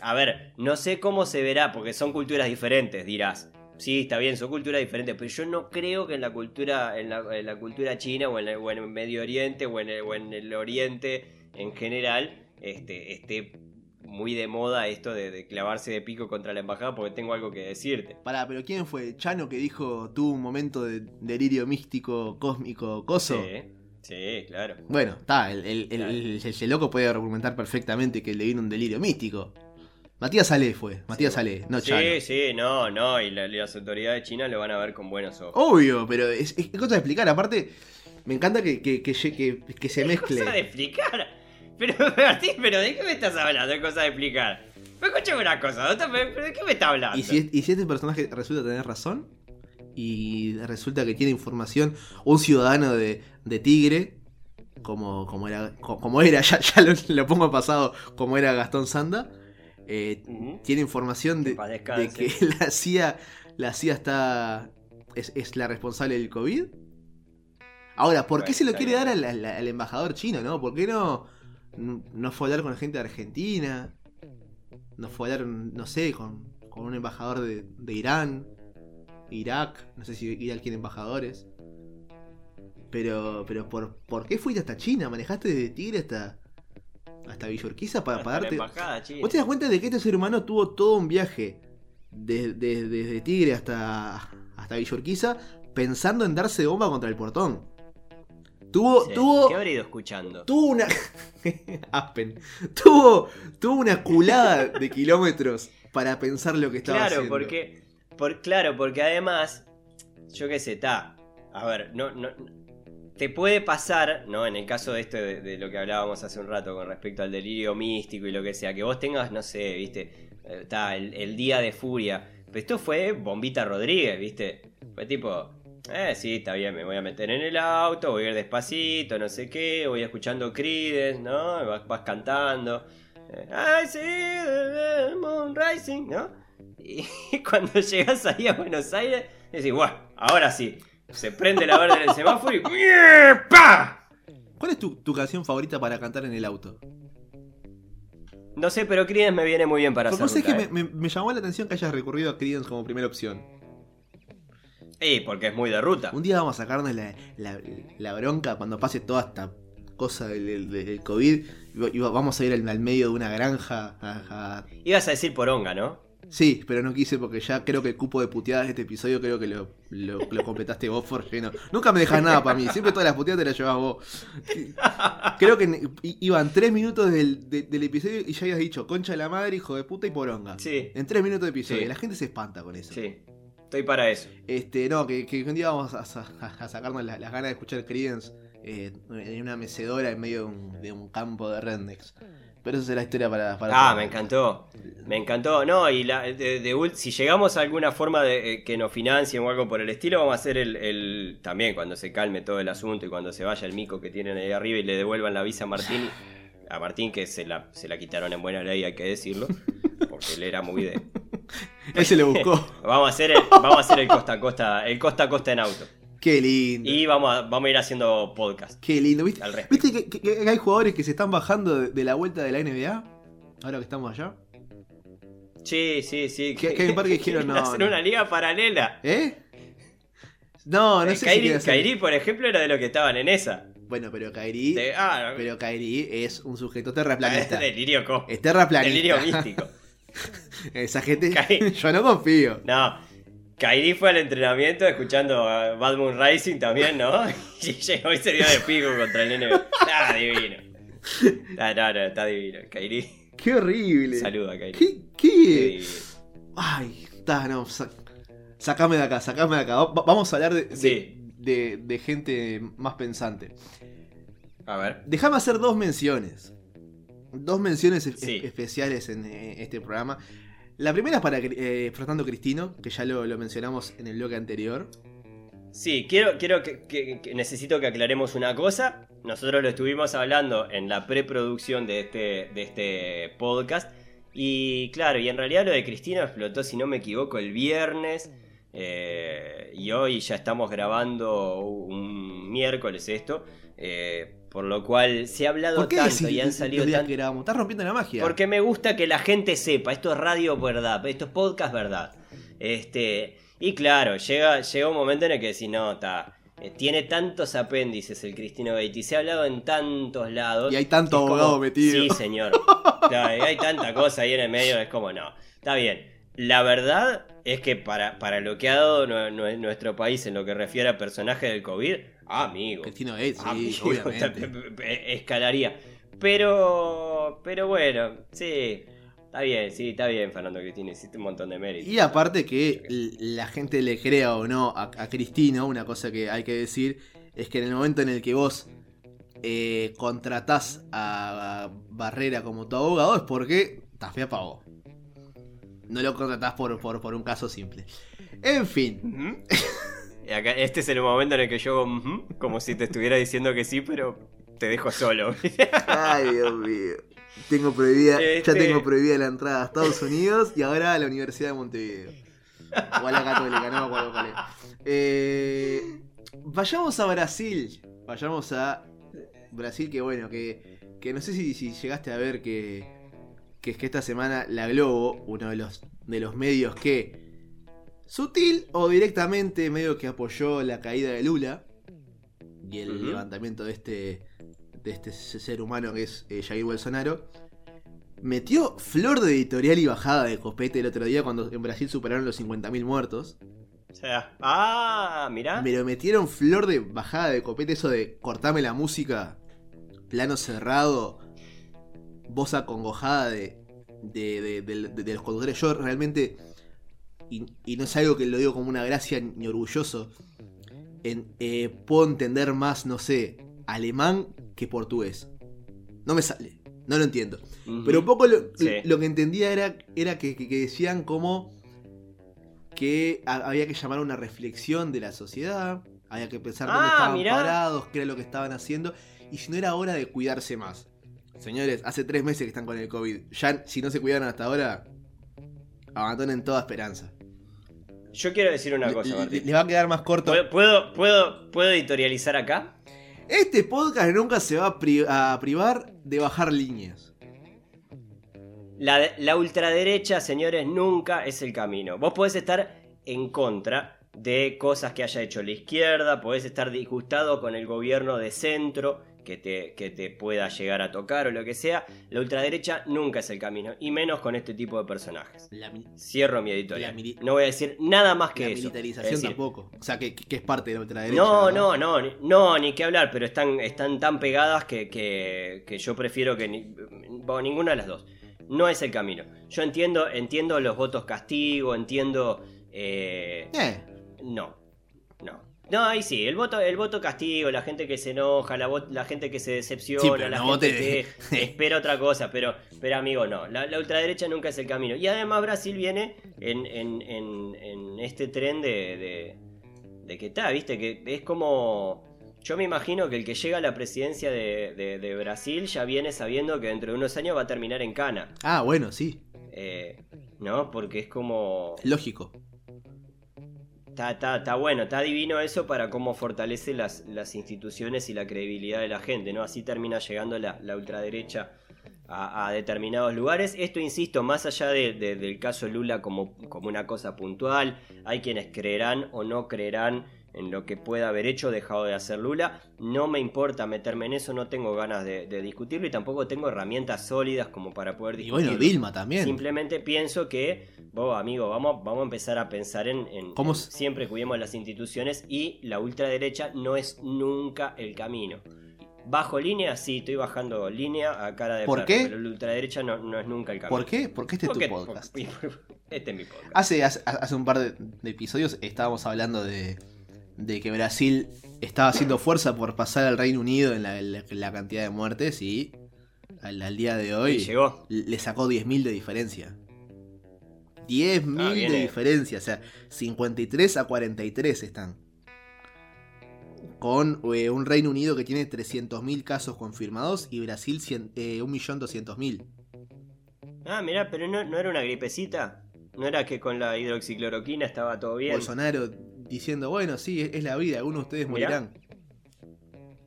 A ver, no sé cómo se verá, porque son culturas diferentes, dirás. Sí, está bien, son culturas diferentes, pero yo no creo que en la cultura, en la, en la cultura china, o en, el, o en el Medio Oriente, o en el, o en el Oriente en general, este, esté muy de moda esto de, de clavarse de pico contra la embajada, porque tengo algo que decirte. Pará, pero ¿quién fue? Chano que dijo tuvo un momento de delirio místico, cósmico, coso. Sí, sí, claro. Bueno, está, el, el, el- Claro. el- ese loco puede argumentar perfectamente que le vino un delirio místico. Matías Salé fue, Matías Sí, Salé, no Chano. Sí, sí, no, no, y la- las autoridades chinas lo van a ver con buenos ojos. Obvio, pero es, es cosa de explicar. Aparte, me encanta que, que, que, que- se mezcle. cosa de explicar? Pero, Martín, ¿pero de qué me estás hablando? De cosa de explicar. Pero escúchame una cosa, ¿no te- pero ¿de qué me estás hablando? Y si, y si este personaje resulta tener razón, y resulta que tiene información, un ciudadano de, de Tigre, como, como era, co- como era ya, ya lo, lo pongo pasado, como era Gastón Sanda, eh, tiene información de, Que de la CIA, la CIA está, es, es la responsable del COVID. Ahora, ¿por qué Bueno, se lo quiere bien. dar al, al- al embajador chino, no? ¿Por qué no, no fue a hablar con la gente de Argentina? No fue a hablar, no sé, con, con un embajador de, de Irán, Irak, no sé si Irak quiere embajadores. Pero, pero ¿por, ¿por qué fuiste hasta China? ¿Manejaste desde Tigre hasta, hasta Villorquiza para pagarte? ¿Vos te das cuenta de que este ser humano tuvo todo un viaje de- de- desde Tigre hasta, hasta Villorquiza pensando en darse bomba contra el portón? Tuvo, Sí, tuvo, ¿Qué habré ido escuchando? tuvo una. Aspen. Tuvo, tuvo una culada de kilómetros para pensar lo que estaba Claro, haciendo. porque. Por, claro, porque además. Yo qué sé, está. A ver, no, no. Te puede pasar, ¿no? En el caso de esto de, de lo que hablábamos hace un rato con respecto al delirio místico y lo que sea, que vos tengas, no sé, viste, está el, el día de furia. Pero esto fue Bombita Rodríguez, viste. Fue tipo, eh, sí, está bien, me voy a meter en el auto, voy a ir despacito, no sé qué, voy escuchando Creedence, ¿no? Vas, vas cantando. eh, I see the moon rising, ¿no? Y cuando llegas ahí a Buenos Aires, decís, bueno, ahora sí. Se prende la verde en el semáforo y ¡pa! ¿Cuál es tu, tu canción favorita para cantar en el auto? No sé, pero Creedence me viene muy bien para Porque hacer vos sabés que ruta, me, me- me llamó la atención que hayas recurrido a Creedence como primera opción. Y porque es muy de ruta. Un día vamos a sacarnos la, la- la bronca cuando pase toda esta cosa del, del- del COVID y vamos a ir al, al medio de una granja a- a Ibas a decir poronga, ¿no? Sí, pero no quise porque ya creo que el cupo de puteadas de este episodio creo que lo, lo, lo completaste vos, Forge. No, nunca me dejas nada para mí, siempre todas las puteadas te las llevas vos. Creo que iban tres minutos del, de- del episodio y ya habías dicho concha de la madre, hijo de puta y poronga. Sí, En tres minutos de episodio. Sí. La gente se espanta con eso. sí. Estoy para eso. Este, no, que, que un día vamos a, sa- a sacarnos la- las ganas de escuchar Creedence eh, en una mecedora en medio de un, de un campo de Rendex. Pero esa es la historia para. para Ah, me encantó. Me encantó. No, y la, de, de si llegamos a alguna forma de eh, que nos financien o algo por el estilo, vamos a hacer el, el- También cuando se calme todo el asunto y cuando se vaya el mico que tienen ahí arriba y le devuelvan la visa a Martín. A Martín que se la, se la quitaron en buena ley, hay que decirlo. Porque él era muy de, Él se lo buscó. Vamos a hacer el, vamos a hacer el costa a costa, el costa a costa en auto. Qué lindo. Y vamos a, vamos a ir haciendo podcast. Qué lindo. ¿Viste, Al. ¿Viste que, que- que hay jugadores que se están bajando de, de la vuelta de la NBA? Ahora que estamos allá. Sí, sí, sí. Que- que hay un par que dijeron, quieren no, hacer no. una liga paralela. ¿Eh? No, no Eh, sé si Kairi, hacer- Kairi, por ejemplo, era de los que estaban en esa. Bueno, pero Kairi. De- ah, Pero Kairi es un sujeto es terraplanista. delirio co- Es terraplanista. Delirio místico. Esa gente. Kairi. Yo no confío. No. Kairi fue al entrenamiento escuchando a Bad Moon Rising también, ¿no? Y llegó y se dio de pico contra el nene. Está divino. No, no, está divino. Kairi, Qué horrible. saluda, Kairi. ¿Qué? Qué. Ay, está, no. sa- sacame de acá, sacame de acá. Va- vamos a hablar de, de- Sí. de- de gente más pensante. A ver. Déjame hacer dos menciones. Dos menciones Sí. especiales en eh, este programa. La primera es para eh, Fernando Cristino, que ya lo, lo mencionamos en el bloque anterior. Sí, quiero, quiero que, que- que- necesito que aclaremos una cosa. Nosotros lo estuvimos hablando en la preproducción de este, de este podcast. Y claro, y en realidad lo de Cristina explotó, si no me equivoco, el viernes. Eh, y hoy ya estamos grabando un miércoles esto. eh, por lo cual se ha hablado ¿Por qué tanto decís y han salido días tan- que grabamos? Estás rompiendo la magia. porque me gusta que la gente sepa, esto es radio verdad, esto es podcast verdad. Este, y claro, llega, llega un momento en el que si no, está. eh, tiene tantos apéndices el Cristino Beatty, se ha hablado en tantos lados. Y hay tanto abogado metido. Sí, señor. Hay tanta cosa ahí en el medio, es como no. Está bien. La verdad es que para, para lo que ha dado nue- nue- nuestro país en lo que refiere a personajes del COVID, amigo. Cristino Gates, sí, Amigo, obviamente. escalaría. Pero, pero bueno, sí, está bien, sí, está bien, Fernando Cristina, hiciste un montón de méritos. Y aparte que la gente le crea o no a, a Cristino, una cosa que hay que decir es que en el momento en el que vos eh, contratás a Barrera como tu abogado es porque estás fea para vos. No lo contratás por, por, por un caso simple. En fin, Ujú. Y acá- este es el momento en el que yo, como si te estuviera diciendo que sí, pero te dejo solo. Ay, Dios mío. Tengo prohibida, Este- Ya tengo prohibida la entrada a Estados Unidos y ahora a la Universidad de Montevideo. O a la Católica, no me acuerdo cuál es. Eh, vayamos a Brasil. Vayamos a Brasil, que bueno, que, que no sé si, si llegaste a ver que, que es que esta semana la Globo, uno de los, de los medios que sutil o directamente medio que apoyó la caída de Lula y el levantamiento de este de este ser humano que es eh, Jair Bolsonaro metió flor de editorial y bajada de copete el otro día cuando en Brasil superaron los 50.000 muertos. O sea, ah, mirá. Me lo metieron flor de bajada de copete, eso de cortame la música, plano cerrado, voz acongojada de, de, de- de- los conductores. Yo realmente, y, y no es algo que lo digo como una gracia ni orgulloso, en, eh, puedo entender más, no sé, alemán que portugués. No me sale, no lo entiendo. Pero un poco lo, Sí. lo que entendía era, era que, que- que decían como que ha- había que llamar a una reflexión de la sociedad, había que pensar dónde Ah, estaban mirá. parados, qué era lo que estaban haciendo, y si no era hora de cuidarse más. Señores, hace tres meses que están con el COVID. Ya, si no se cuidaron hasta ahora, abandonen toda esperanza. Yo quiero decir una cosa, le- Martín. les va a quedar más corto. ¿Puedo, puedo, puedo, puedo editorializar acá? Este podcast nunca se va a, pri- a privar de bajar líneas. La, la ultraderecha, señores, nunca es el camino. Vos podés estar en contra de cosas que haya hecho la izquierda, podés estar disgustado con el gobierno de centro que te, que te pueda llegar a tocar o lo que sea. La ultraderecha nunca es el camino, y menos con este tipo de personajes. La, Cierro mi editorial. No voy a decir nada más que la eso. militarización Es decir, tampoco. O sea, que, que es parte de la ultraderecha. no, no, no, ni- no, ni que hablar, pero están, están tan pegadas que, que- que yo prefiero que ni- bueno, ninguna de las dos. No es el camino. Yo entiendo, entiendo los votos castigo, entiendo. eh, Eh, no, no. Ahí sí, el voto, el voto castigo, la gente que se enoja, la, la gente que se decepciona, Sí, la no gente que espera otra cosa, pero, pero amigo, no, la, la ultraderecha nunca es el camino. Y además Brasil viene en, en- en- en este tren de, de, de que está, viste, que es como... Yo me imagino que el que llega a la presidencia de, de- de Brasil ya viene sabiendo que dentro de unos años va a terminar en Cana. Ah, bueno, sí. Eh, ¿no? Porque es como... Lógico. Está, está, está bueno, está divino eso para cómo fortalece las, las instituciones y la credibilidad de la gente, ¿no? Así termina llegando la, la ultraderecha a, determinados lugares. Esto, insisto, más allá de- del caso Lula como, como una cosa puntual, hay quienes creerán o no creerán en lo que pueda haber hecho o dejado de hacer Lula. No me importa meterme en eso, no tengo ganas de, de discutirlo y tampoco tengo herramientas sólidas como para poder Y discutirlo. bueno, Vilma también. Simplemente pienso que, vos, amigo, vamos, vamos a empezar a pensar en, en- ¿Cómo en siempre cuidemos las instituciones y la ultraderecha no es nunca el camino. Bajo línea, sí, estoy bajando línea a cara de ¿Por perro, qué? pero la ultraderecha no, no es nunca el camino. ¿Por qué? Porque este es Porque- tu podcast. Este es mi podcast. Hace, hace, hace un par de, de episodios estábamos hablando de, de que Brasil estaba haciendo fuerza por pasar al Reino Unido en la, en cantidad de muertes y al, al día de hoy llegó. le sacó 10.000 de diferencia. 10.000 Ah, de viene. diferencia, o sea, 53 a 43 están. Con eh, un Reino Unido que tiene 300.000 casos confirmados y Brasil eh, 1.200.000. Ah, mirá, pero no, no era una gripecita. ¿No era que con la hidroxicloroquina estaba todo bien? Bolsonaro diciendo, bueno, sí, es, es la vida, algunos de ustedes Mirá. morirán.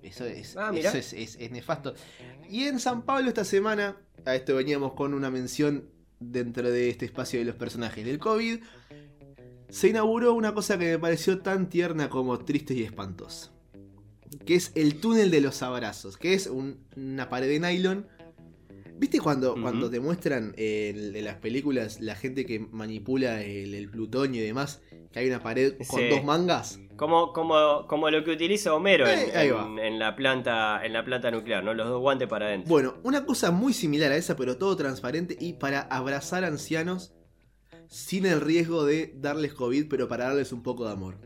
Eso, es, Ah, eso es, es- es nefasto. Y en San Pablo esta semana, a esto veníamos con una mención dentro de este espacio de los personajes del COVID, se inauguró una cosa que me pareció tan tierna como triste y espantosa. Que es el túnel de los abrazos, que es un- una pared de nylon. ¿Viste cuando, cuando te muestran en, en las películas la gente que manipula el, el plutonio y demás, que hay una pared con Sí. dos mangas? Como, como, como lo que utiliza Homero en, Eh, en- en la planta, en la planta nuclear, ¿no? Los dos guantes para adentro. Bueno, una cosa muy similar a esa, pero todo transparente y para abrazar ancianos sin el riesgo de darles COVID, pero para darles un poco de amor.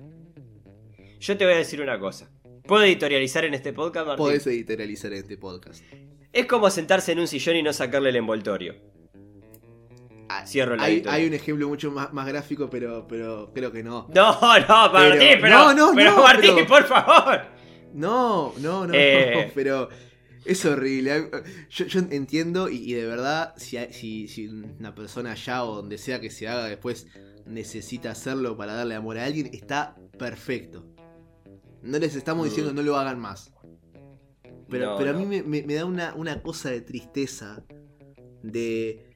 Yo te voy a decir una cosa. ¿Puedo editorializar en este podcast, Martín? Podés editorializar este podcast. Es como sentarse en un sillón y no sacarle el envoltorio. Ah, Cierro la Hay, hay un ejemplo mucho más, más gráfico, pero, pero creo que no. No, no, Martín, Pero- pero, no, no, pero no, Martín, pero- por favor. No, no, no, Eh. pero es horrible. Yo, yo entiendo y, y de verdad, si, hay- si, si una persona allá o donde sea que se haga después necesita hacerlo para darle amor a alguien, está perfecto. No les estamos diciendo Mm. no lo hagan más. Pero, No, pero a no. mí me, me- me da una, una cosa de tristeza. De.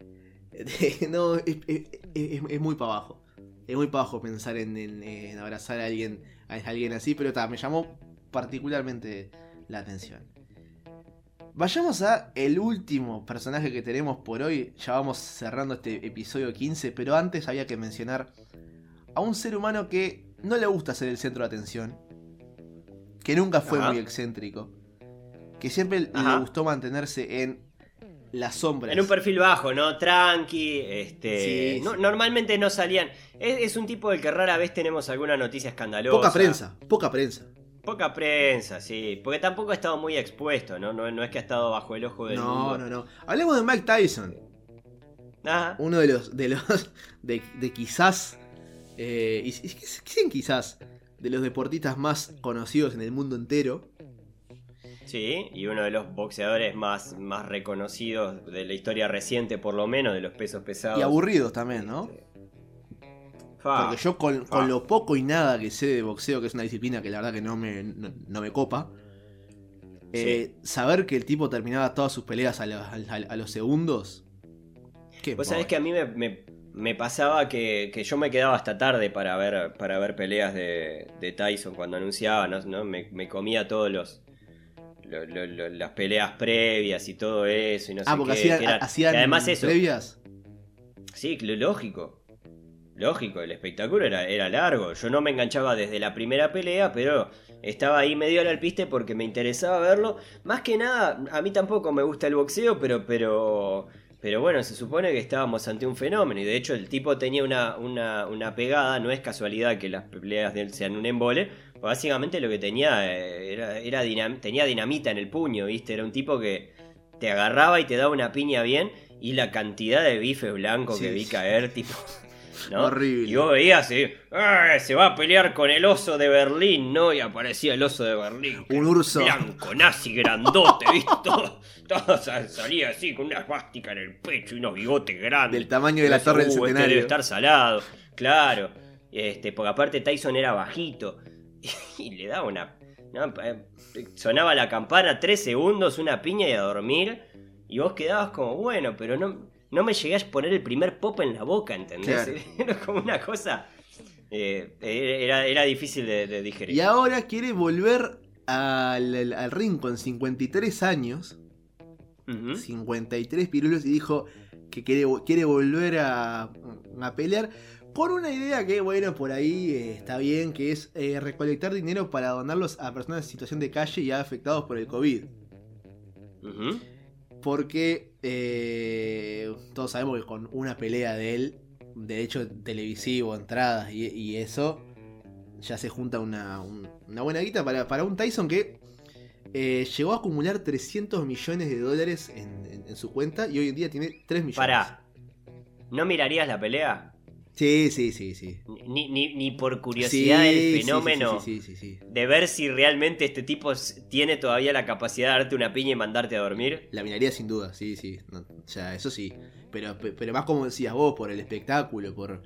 no, es, es- es- es muy para abajo. Es muy para abajo pensar en, en- en abrazar a alguien, a alguien así, pero ta, me llamó particularmente la atención. Vayamos a el último personaje que tenemos por hoy. Ya vamos cerrando este episodio 15, pero antes había que mencionar a un ser humano que no le gusta ser el centro de atención, que nunca fue Ajá. muy excéntrico, que siempre Ajá. le gustó mantenerse en las sombras. En un perfil bajo, ¿no? Tranqui, este... Sí, no- sí. Normalmente no salían... Es, es un tipo del que rara vez tenemos alguna noticia escandalosa. poca prensa, poca prensa. Poca prensa, sí. Porque tampoco ha estado muy expuesto, ¿no? No, no es que ha estado bajo el ojo del No, mundo. no, no. Hablemos de Mike Tyson. Ajá. uno de los de los de, de quizás eh, y, y ¿quién quizás de los deportistas más conocidos en el mundo entero Sí, y uno de los boxeadores más, más reconocidos de la historia reciente, por lo menos, de los pesos pesados. y aburridos también no Fa. porque yo con, con lo poco y nada que sé de boxeo que es una disciplina que la verdad que no me no, no me copa eh, saber que el tipo terminaba todas sus peleas a, los- a- a los segundos qué Vos sabés que a mí me, me- me pasaba que, que yo me quedaba hasta tarde para ver, para ver peleas de, de Tyson cuando anunciaba, ¿no? ¿no? Me, me comía todos los... lo- lo- lo- las peleas previas y todo eso y no ah sé porque qué, que eran- hacían que además eso previas Sí, lo- lógico. Lógico, el espectáculo era, era largo. Yo no me enganchaba desde la primera pelea, pero estaba ahí medio al alpiste porque me interesaba verlo. Más que nada, a mí tampoco me gusta el boxeo, pero, pero, pero bueno, se supone que estábamos ante un fenómeno. Y de hecho, el tipo tenía una, una, una pegada. No es casualidad que las peleas de él sean un embole. Básicamente lo que tenía eh, era, era dinam- tenía dinamita en el puño, ¿viste? Era un tipo que te agarraba y te daba una piña bien. Y la cantidad de bifes blancos que vi sí. caer, tipo. ¿no? Horrible. Y vos veías, y, "Ah, se va a pelear con el oso de Berlín, ¿no? Y aparecía el oso de Berlín. Un urso. Blanco, nazi, grandote, ¿viste? Todo, todo sa- salía así con una esvástica en el pecho y unos bigotes grandes. Del tamaño de la torre del "Uh, este centenario". debe estar salado, claro. Este, porque aparte Tyson era bajito. Y le daba una. no, eh, sonaba la campana tres segundos, una piña y a dormir. Y vos quedabas como, bueno, pero no, no me llegué a poner el primer pop en la boca, ¿entendés? Claro. Era como una cosa. eh, era, era difícil de, de digerir. Y ahora quiere volver al, al- ring con 53 años. Ujú. 53 pirulos y dijo que quiere, quiere volver a, a pelear por una idea que, bueno, por ahí eh, está bien, que es eh, recolectar dinero para donarlos a personas en situación de calle y a afectados por el COVID. Porque eh, todos sabemos que con una pelea de él, de hecho televisivo, entradas y, y eso, ya se junta una, un- una buena guita para, para un Tyson que llegó a acumular 300 millones de dólares en, en- en su cuenta y hoy en día tiene 3 millones. Pará. ¿No mirarías la pelea? Sí, sí, sí, sí. Ni, ni, ni por curiosidad Sí, del fenómeno. Sí, sí, sí, sí. de ver si realmente este tipo tiene todavía la capacidad de darte una piña y mandarte a dormir. La miraría sin duda, sí, sí. No, o sea, eso sí. Pero, pe- pero más como decías vos, por el espectáculo, por,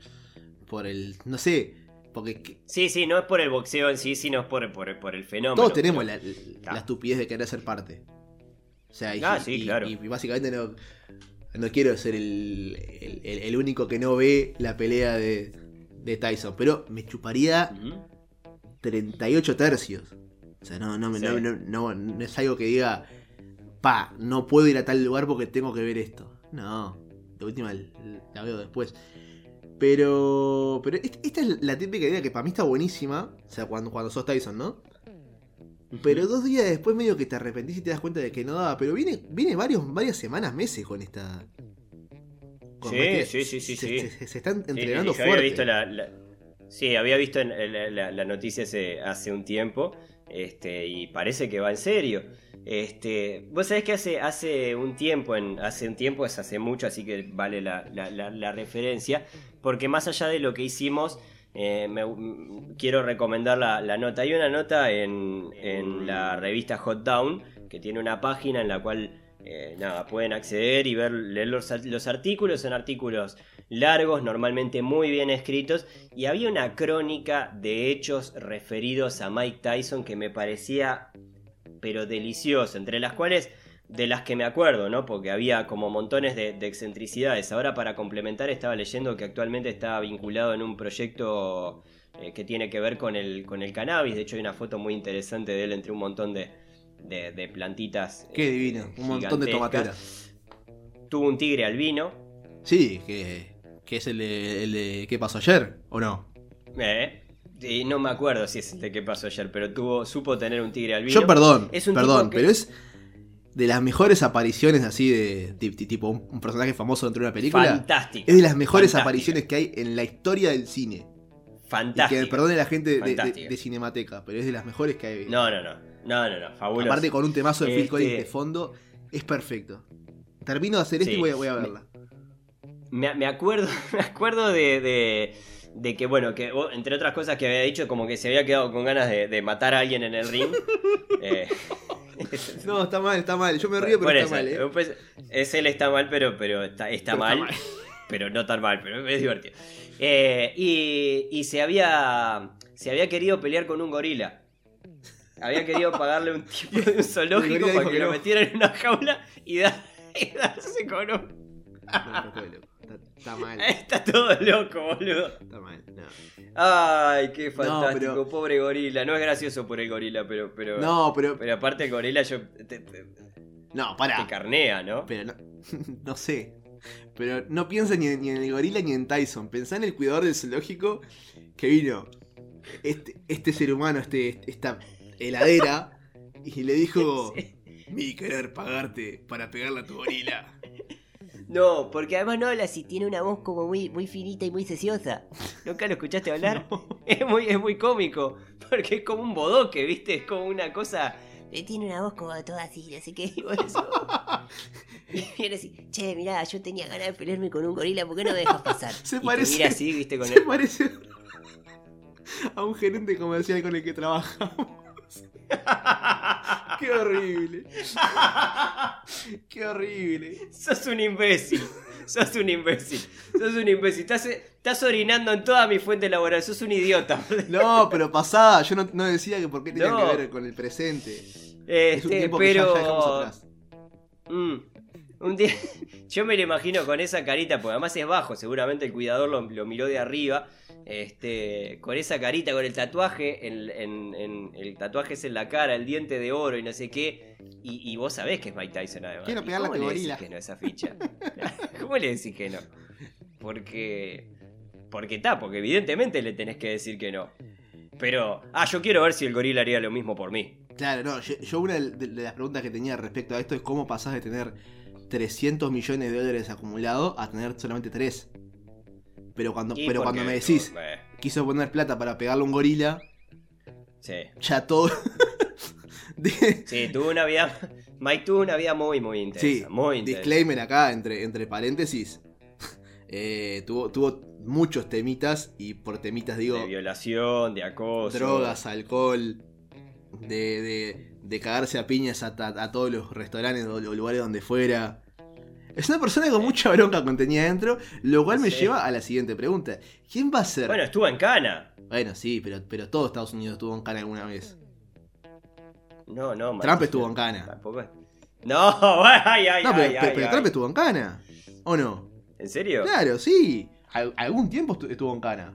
por el. No sé. Porque que- Sí, sí, no es por el boxeo en sí, sino es por, por, por el fenómeno. todos tenemos la, Ah. la estupidez de querer ser parte. O sea, y, Ah, sí, y- claro. y básicamente no, no quiero ser el, el- único que no ve la pelea de, de Tyson. Pero me chuparía Ujú. 38 tercios. O sea, no, no, Sí. no, no, es algo que diga, pa, no puedo ir a tal lugar porque tengo que ver esto. No, de última la veo después. Pero, pero est- esta es la típica idea que para mí está buenísima. O sea, cuando, cuando sos Tyson, ¿no? Pero dos días después medio que te arrepentís y te das cuenta de que no daba. Pero viene, viene varios, varias semanas, meses con esta... con Sí, este- sí, sí, sí, se, sí. se- se están entrenando sí, yo fuerte. había visto la, la- Sí, había visto en- en la, la- la noticia hace, hace un tiempo. Este, y parece que va en serio. Este, vos sabés que hace, hace un tiempo, en, hace un tiempo es hace mucho, así que vale la, la- la- la referencia. Porque más allá de lo que hicimos, eh, me- quiero recomendar la, la nota. Hay una nota en, en la revista Hot Down que tiene una página en la cual eh, nada, pueden acceder y ver, leer los, los artículos. Son artículos largos, normalmente muy bien escritos. Y había una crónica de hechos referidos a Mike Tyson que me parecía, pero deliciosa. Entre las cuales, de las que me acuerdo, ¿no? Porque había como montones de, de excentricidades. Ahora, para complementar, estaba leyendo que actualmente está vinculado en un proyecto eh, que tiene que ver con el, con el cannabis. De hecho, hay una foto muy interesante de él entre un montón de, de- de plantitas. Qué eh, divino, un montón de tomateras. Tuvo un tigre albino. Sí, que, que es el de, el de ¿Qué pasó ayer? ¿O no? Eh, y no me acuerdo si es el de qué pasó ayer, pero tuvo, supo tener un tigre albino. Yo perdón, Es un perdón, que- pero es de las mejores apariciones así de ti- ti- tipo un, un personaje famoso dentro de una película. Fantástico. Es de las mejores Fantástica. apariciones que hay en la historia del cine. Fantástico. que perdone la gente de, de- Fantástica. de Cinemateca, pero es de las mejores que hay. No, no, no. No, no, no. Fabuloso. Aparte con un temazo de Phil Este- Collins de fondo, es perfecto. Termino de hacer esto Sí. y voy a, voy a verla. Me, me acuerdo, me acuerdo de, de, que, bueno, que entre otras cosas que había dicho, como que se había quedado con ganas de, de matar a alguien en el ring. Eh, No, está mal, está mal. Yo me río, pero está eso, mal, ¿eh? pues, es él está mal, pero, pero está, está Pero mal. está mal. Pero no tan mal, pero es divertido. Eh, y, y se había. Se había querido pelear con un gorila. Había querido pagarle un tipo de un zoológico para que lo metieran en una jaula y, da- y darse con un. No. Está, está mal, Está todo loco, boludo. está mal. No. Ay, qué fantástico, pero- pobre gorila. No es gracioso por el gorila, pero. Pero, No, pero. pero aparte el gorila yo te, te- te No, carnea, ¿no? Pero no, no sé. Pero no piensa ni, en- ni en el gorila ni en Tyson. Pensá en el cuidador del zoológico que vino este, este ser humano, este, esta heladera, y le dijo: Sí. Mi querer pagarte para pegarle a tu gorila. No, porque además no habla si tiene una voz como muy, muy finita y muy sesiosa. ¿Nunca lo escuchaste hablar? Es, muy, es muy cómico, porque es como un bodoque, ¿viste? Es como una cosa tiene una voz como toda así, no sé qué. Y eso. y viene así, che, mirá, yo tenía ganas de pelearme con un gorila, ¿por qué no me dejas pasar? Se y parece- mira así, viste, con Se parece a un gerente comercial con el que trabajamos. Qué horrible. Qué horrible. Sos un imbécil. Sos un imbécil. Sos un imbécil. Estás, estás orinando en toda mi fuente laboral. Sos un idiota. No, pero pasada, yo no, no decía que por qué tenía No. que ver con el presente. es un Este, tiempo que ya, pero. ya dejamos atrás. Mm, un día. Yo me lo imagino con esa carita, porque además es bajo. Seguramente el cuidador lo, lo miró de arriba. Este, con esa carita, con el tatuaje, en, en- en- el tatuaje es en la cara, el diente de oro y no sé qué. Y, y vos sabés que es Mike Tyson además. Quiero ¿Y pegarle a ¿Cómo tu le decís gorila? que no esa ficha? ¿Cómo le decís que no? Porque. Porque está, porque evidentemente le tenés que decir que no. Pero. Ah, yo quiero ver si el gorila haría lo mismo por mí. Claro, no, yo, yo una de, de las preguntas que tenía respecto a esto es cómo pasás de tener 300 millones de dólares acumulados a tener solamente 3. Pero cuando, pero cuando me decís, eh, quiso poner plata para pegarle a un gorila, sí. ya todo... de- Sí, tuvo una vida. Mike tuvo una vida muy, muy intensa. Sí, muy intensa. disclaimer acá, entre, entre paréntesis. Eh, tuvo, tuvo muchos temitas, y por temitas digo, De violación, de acoso. drogas, alcohol, de, de, de cagarse a piñas a, a- a todos los restaurantes o lugares donde fuera. Es una persona con mucha bronca contenida dentro, lo cual me Sí. lleva a la siguiente pregunta. ¿Quién va a ser? Bueno, estuvo en Cana. Bueno, sí, pero, pero todo Estados Unidos estuvo en cana alguna vez. No, no. Trump estuvo en cana. Tampoco. No, ay, ay, No, pero, ay, pero- ay, pero ay. Trump estuvo en cana. ¿O no? ¿En serio? Claro, sí. Al- algún tiempo estu- estuvo en cana.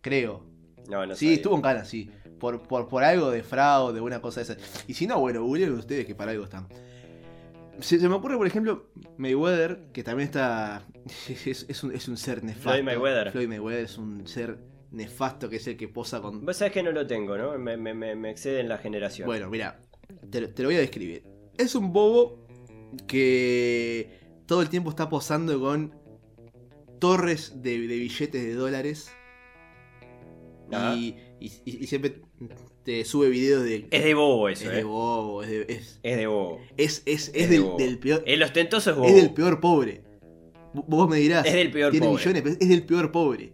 Creo. No, no sí, sabía. estuvo en cana, sí. Por, por, por algo de fraude, de una cosa de esa. Y si no, bueno, googleen ustedes que para algo están. Se, se me ocurre, por ejemplo, Mayweather, que también está. Es, es un, es un ser nefasto. Floyd Mayweather. Floyd Mayweather es un ser nefasto que es el que posa con. Vos sabés que no lo tengo, ¿no? Me, me, excede en la generación. Bueno, mira, te, lo- te lo voy a describir. Es un bobo que todo el tiempo está posando con torres de, de billetes de dólares. Y, y- y siempre te sube videos de. Es de bobo es eso, de ¿eh? bobo, es, de- es, Es de bobo. es, es, es Es de del, bobo. del peor. El ostentoso es bobo. Es del peor pobre. Vos me dirás. Es del peor tiene pobre. millones, pero es del peor pobre.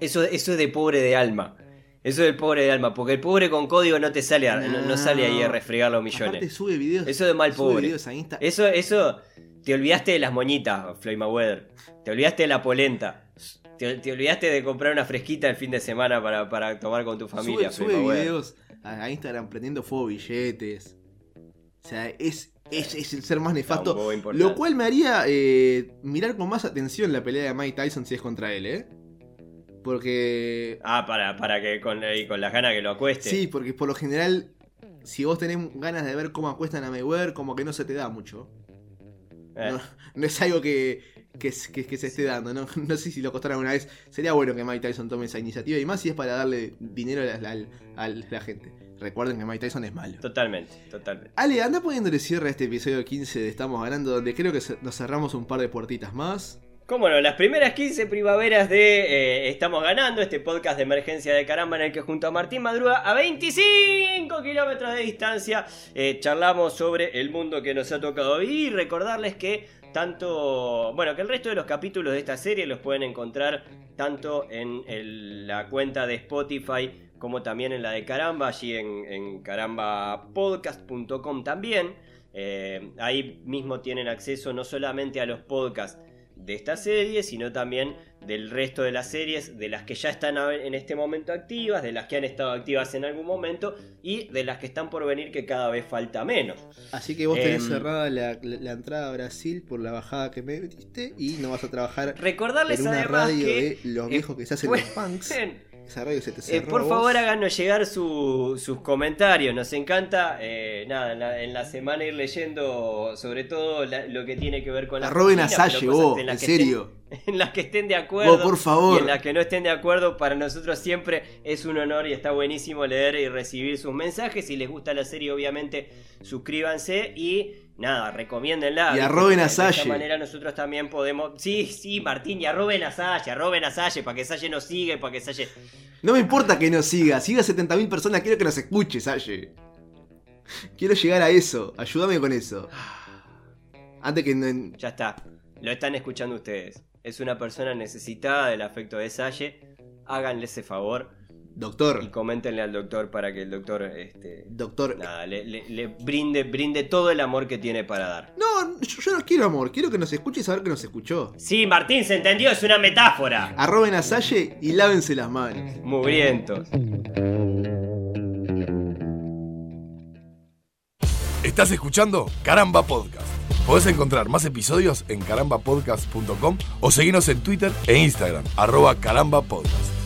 Eso, eso es de pobre de alma. Eso es del pobre de alma. Porque el pobre con código no te sale, a- no, no sale ahí a refregar los millones. Aparte sube videos. Eso de mal pobre. Eso, eso, te olvidaste de las moñitas, Floyd Mayweather. Te olvidaste de la polenta. Te, te olvidaste de comprar una fresquita el fin de semana para, para tomar con tu familia, sube, videos a, a Instagram prendiendo fuego billetes. O sea, es, es, es el ser más nefasto. Lo cual me haría eh, mirar con más atención la pelea de Mike Tyson si es contra él, ¿eh? Porque. Ah, para, para que con, y con las ganas que lo acueste. Sí, porque por lo general, si vos tenés ganas de ver cómo acuestan a Mayweather, como que no se te da mucho. Eh, No, no es algo que, que, que- que se esté dando, ¿no? No sé si lo costaron alguna vez. Sería bueno que Mike Tyson tome esa iniciativa y más si es para darle dinero a la, al- a la gente. Recuerden que Mike Tyson es malo. Totalmente, totalmente. Ale, anda poniéndole cierre a este episodio 15 de Estamos Ganando, donde creo que nos cerramos un par de puertitas más. Cómo no, las primeras 15 primaveras de eh, Estamos Ganando, este podcast de emergencia de caramba en el que junto a Martín Madruga a 25 kilómetros de distancia eh, charlamos sobre el mundo que nos ha tocado vivir y recordarles que tanto, bueno, que el resto de los capítulos de esta serie los pueden encontrar tanto en la cuenta de Spotify como también en la de Caramba, allí en, en carambapodcast.com también. Eh, ahí mismo tienen acceso no solamente a los podcasts de esta serie, sino también del resto de las series, de las que ya están en este momento activas, de las que han estado activas en algún momento y de las que están por venir que cada vez falta menos. Así que vos tenés Em. cerrada la, entrada a Brasil por la bajada que me metiste y no vas a trabajar Recordarles en una radio que de los viejos que se hacen los punks. Esa radio se te Eh, por favor vos. háganos llegar su- sus comentarios, nos encanta eh, nada, en la, en la semana ir leyendo sobre todo la- lo que tiene que ver con la Arroben a Salle vos, en estén- serio. en las que estén de acuerdo Vos, por favor. y en las que no estén de acuerdo, para nosotros siempre es un honor y está buenísimo leer y recibir sus mensajes. Si les gusta la serie, obviamente, suscríbanse y nada, recomiéndenla. Y arroben a De esta Salle. manera nosotros también podemos. Sí, sí, Martín, y arroben a Salle, arroben a Salle para que Salle nos siga y para que Salle. No me importa que nos siga, siga 70.000 personas, quiero que nos escuche, Salle. Quiero llegar a eso. Ayúdame con eso. Antes que. no- Ya está. Lo están escuchando ustedes. Es una persona necesitada del afecto de Salle. Háganle ese favor y Doctor. coméntenle al doctor para que el doctor este, Doctor. nada, le, le- le brinde, brinde todo el amor que tiene para dar. No, yo, yo no quiero amor. Quiero que nos escuche y saber que nos escuchó. Sí, Martín, se entendió, es una metáfora. Arroben a Salle y lávense las manos. Mugrientos. Estás escuchando Caramba Podcast. Podés encontrar más episodios en carambapodcast.com o seguirnos en Twitter e Instagram, arroba carambapodcast.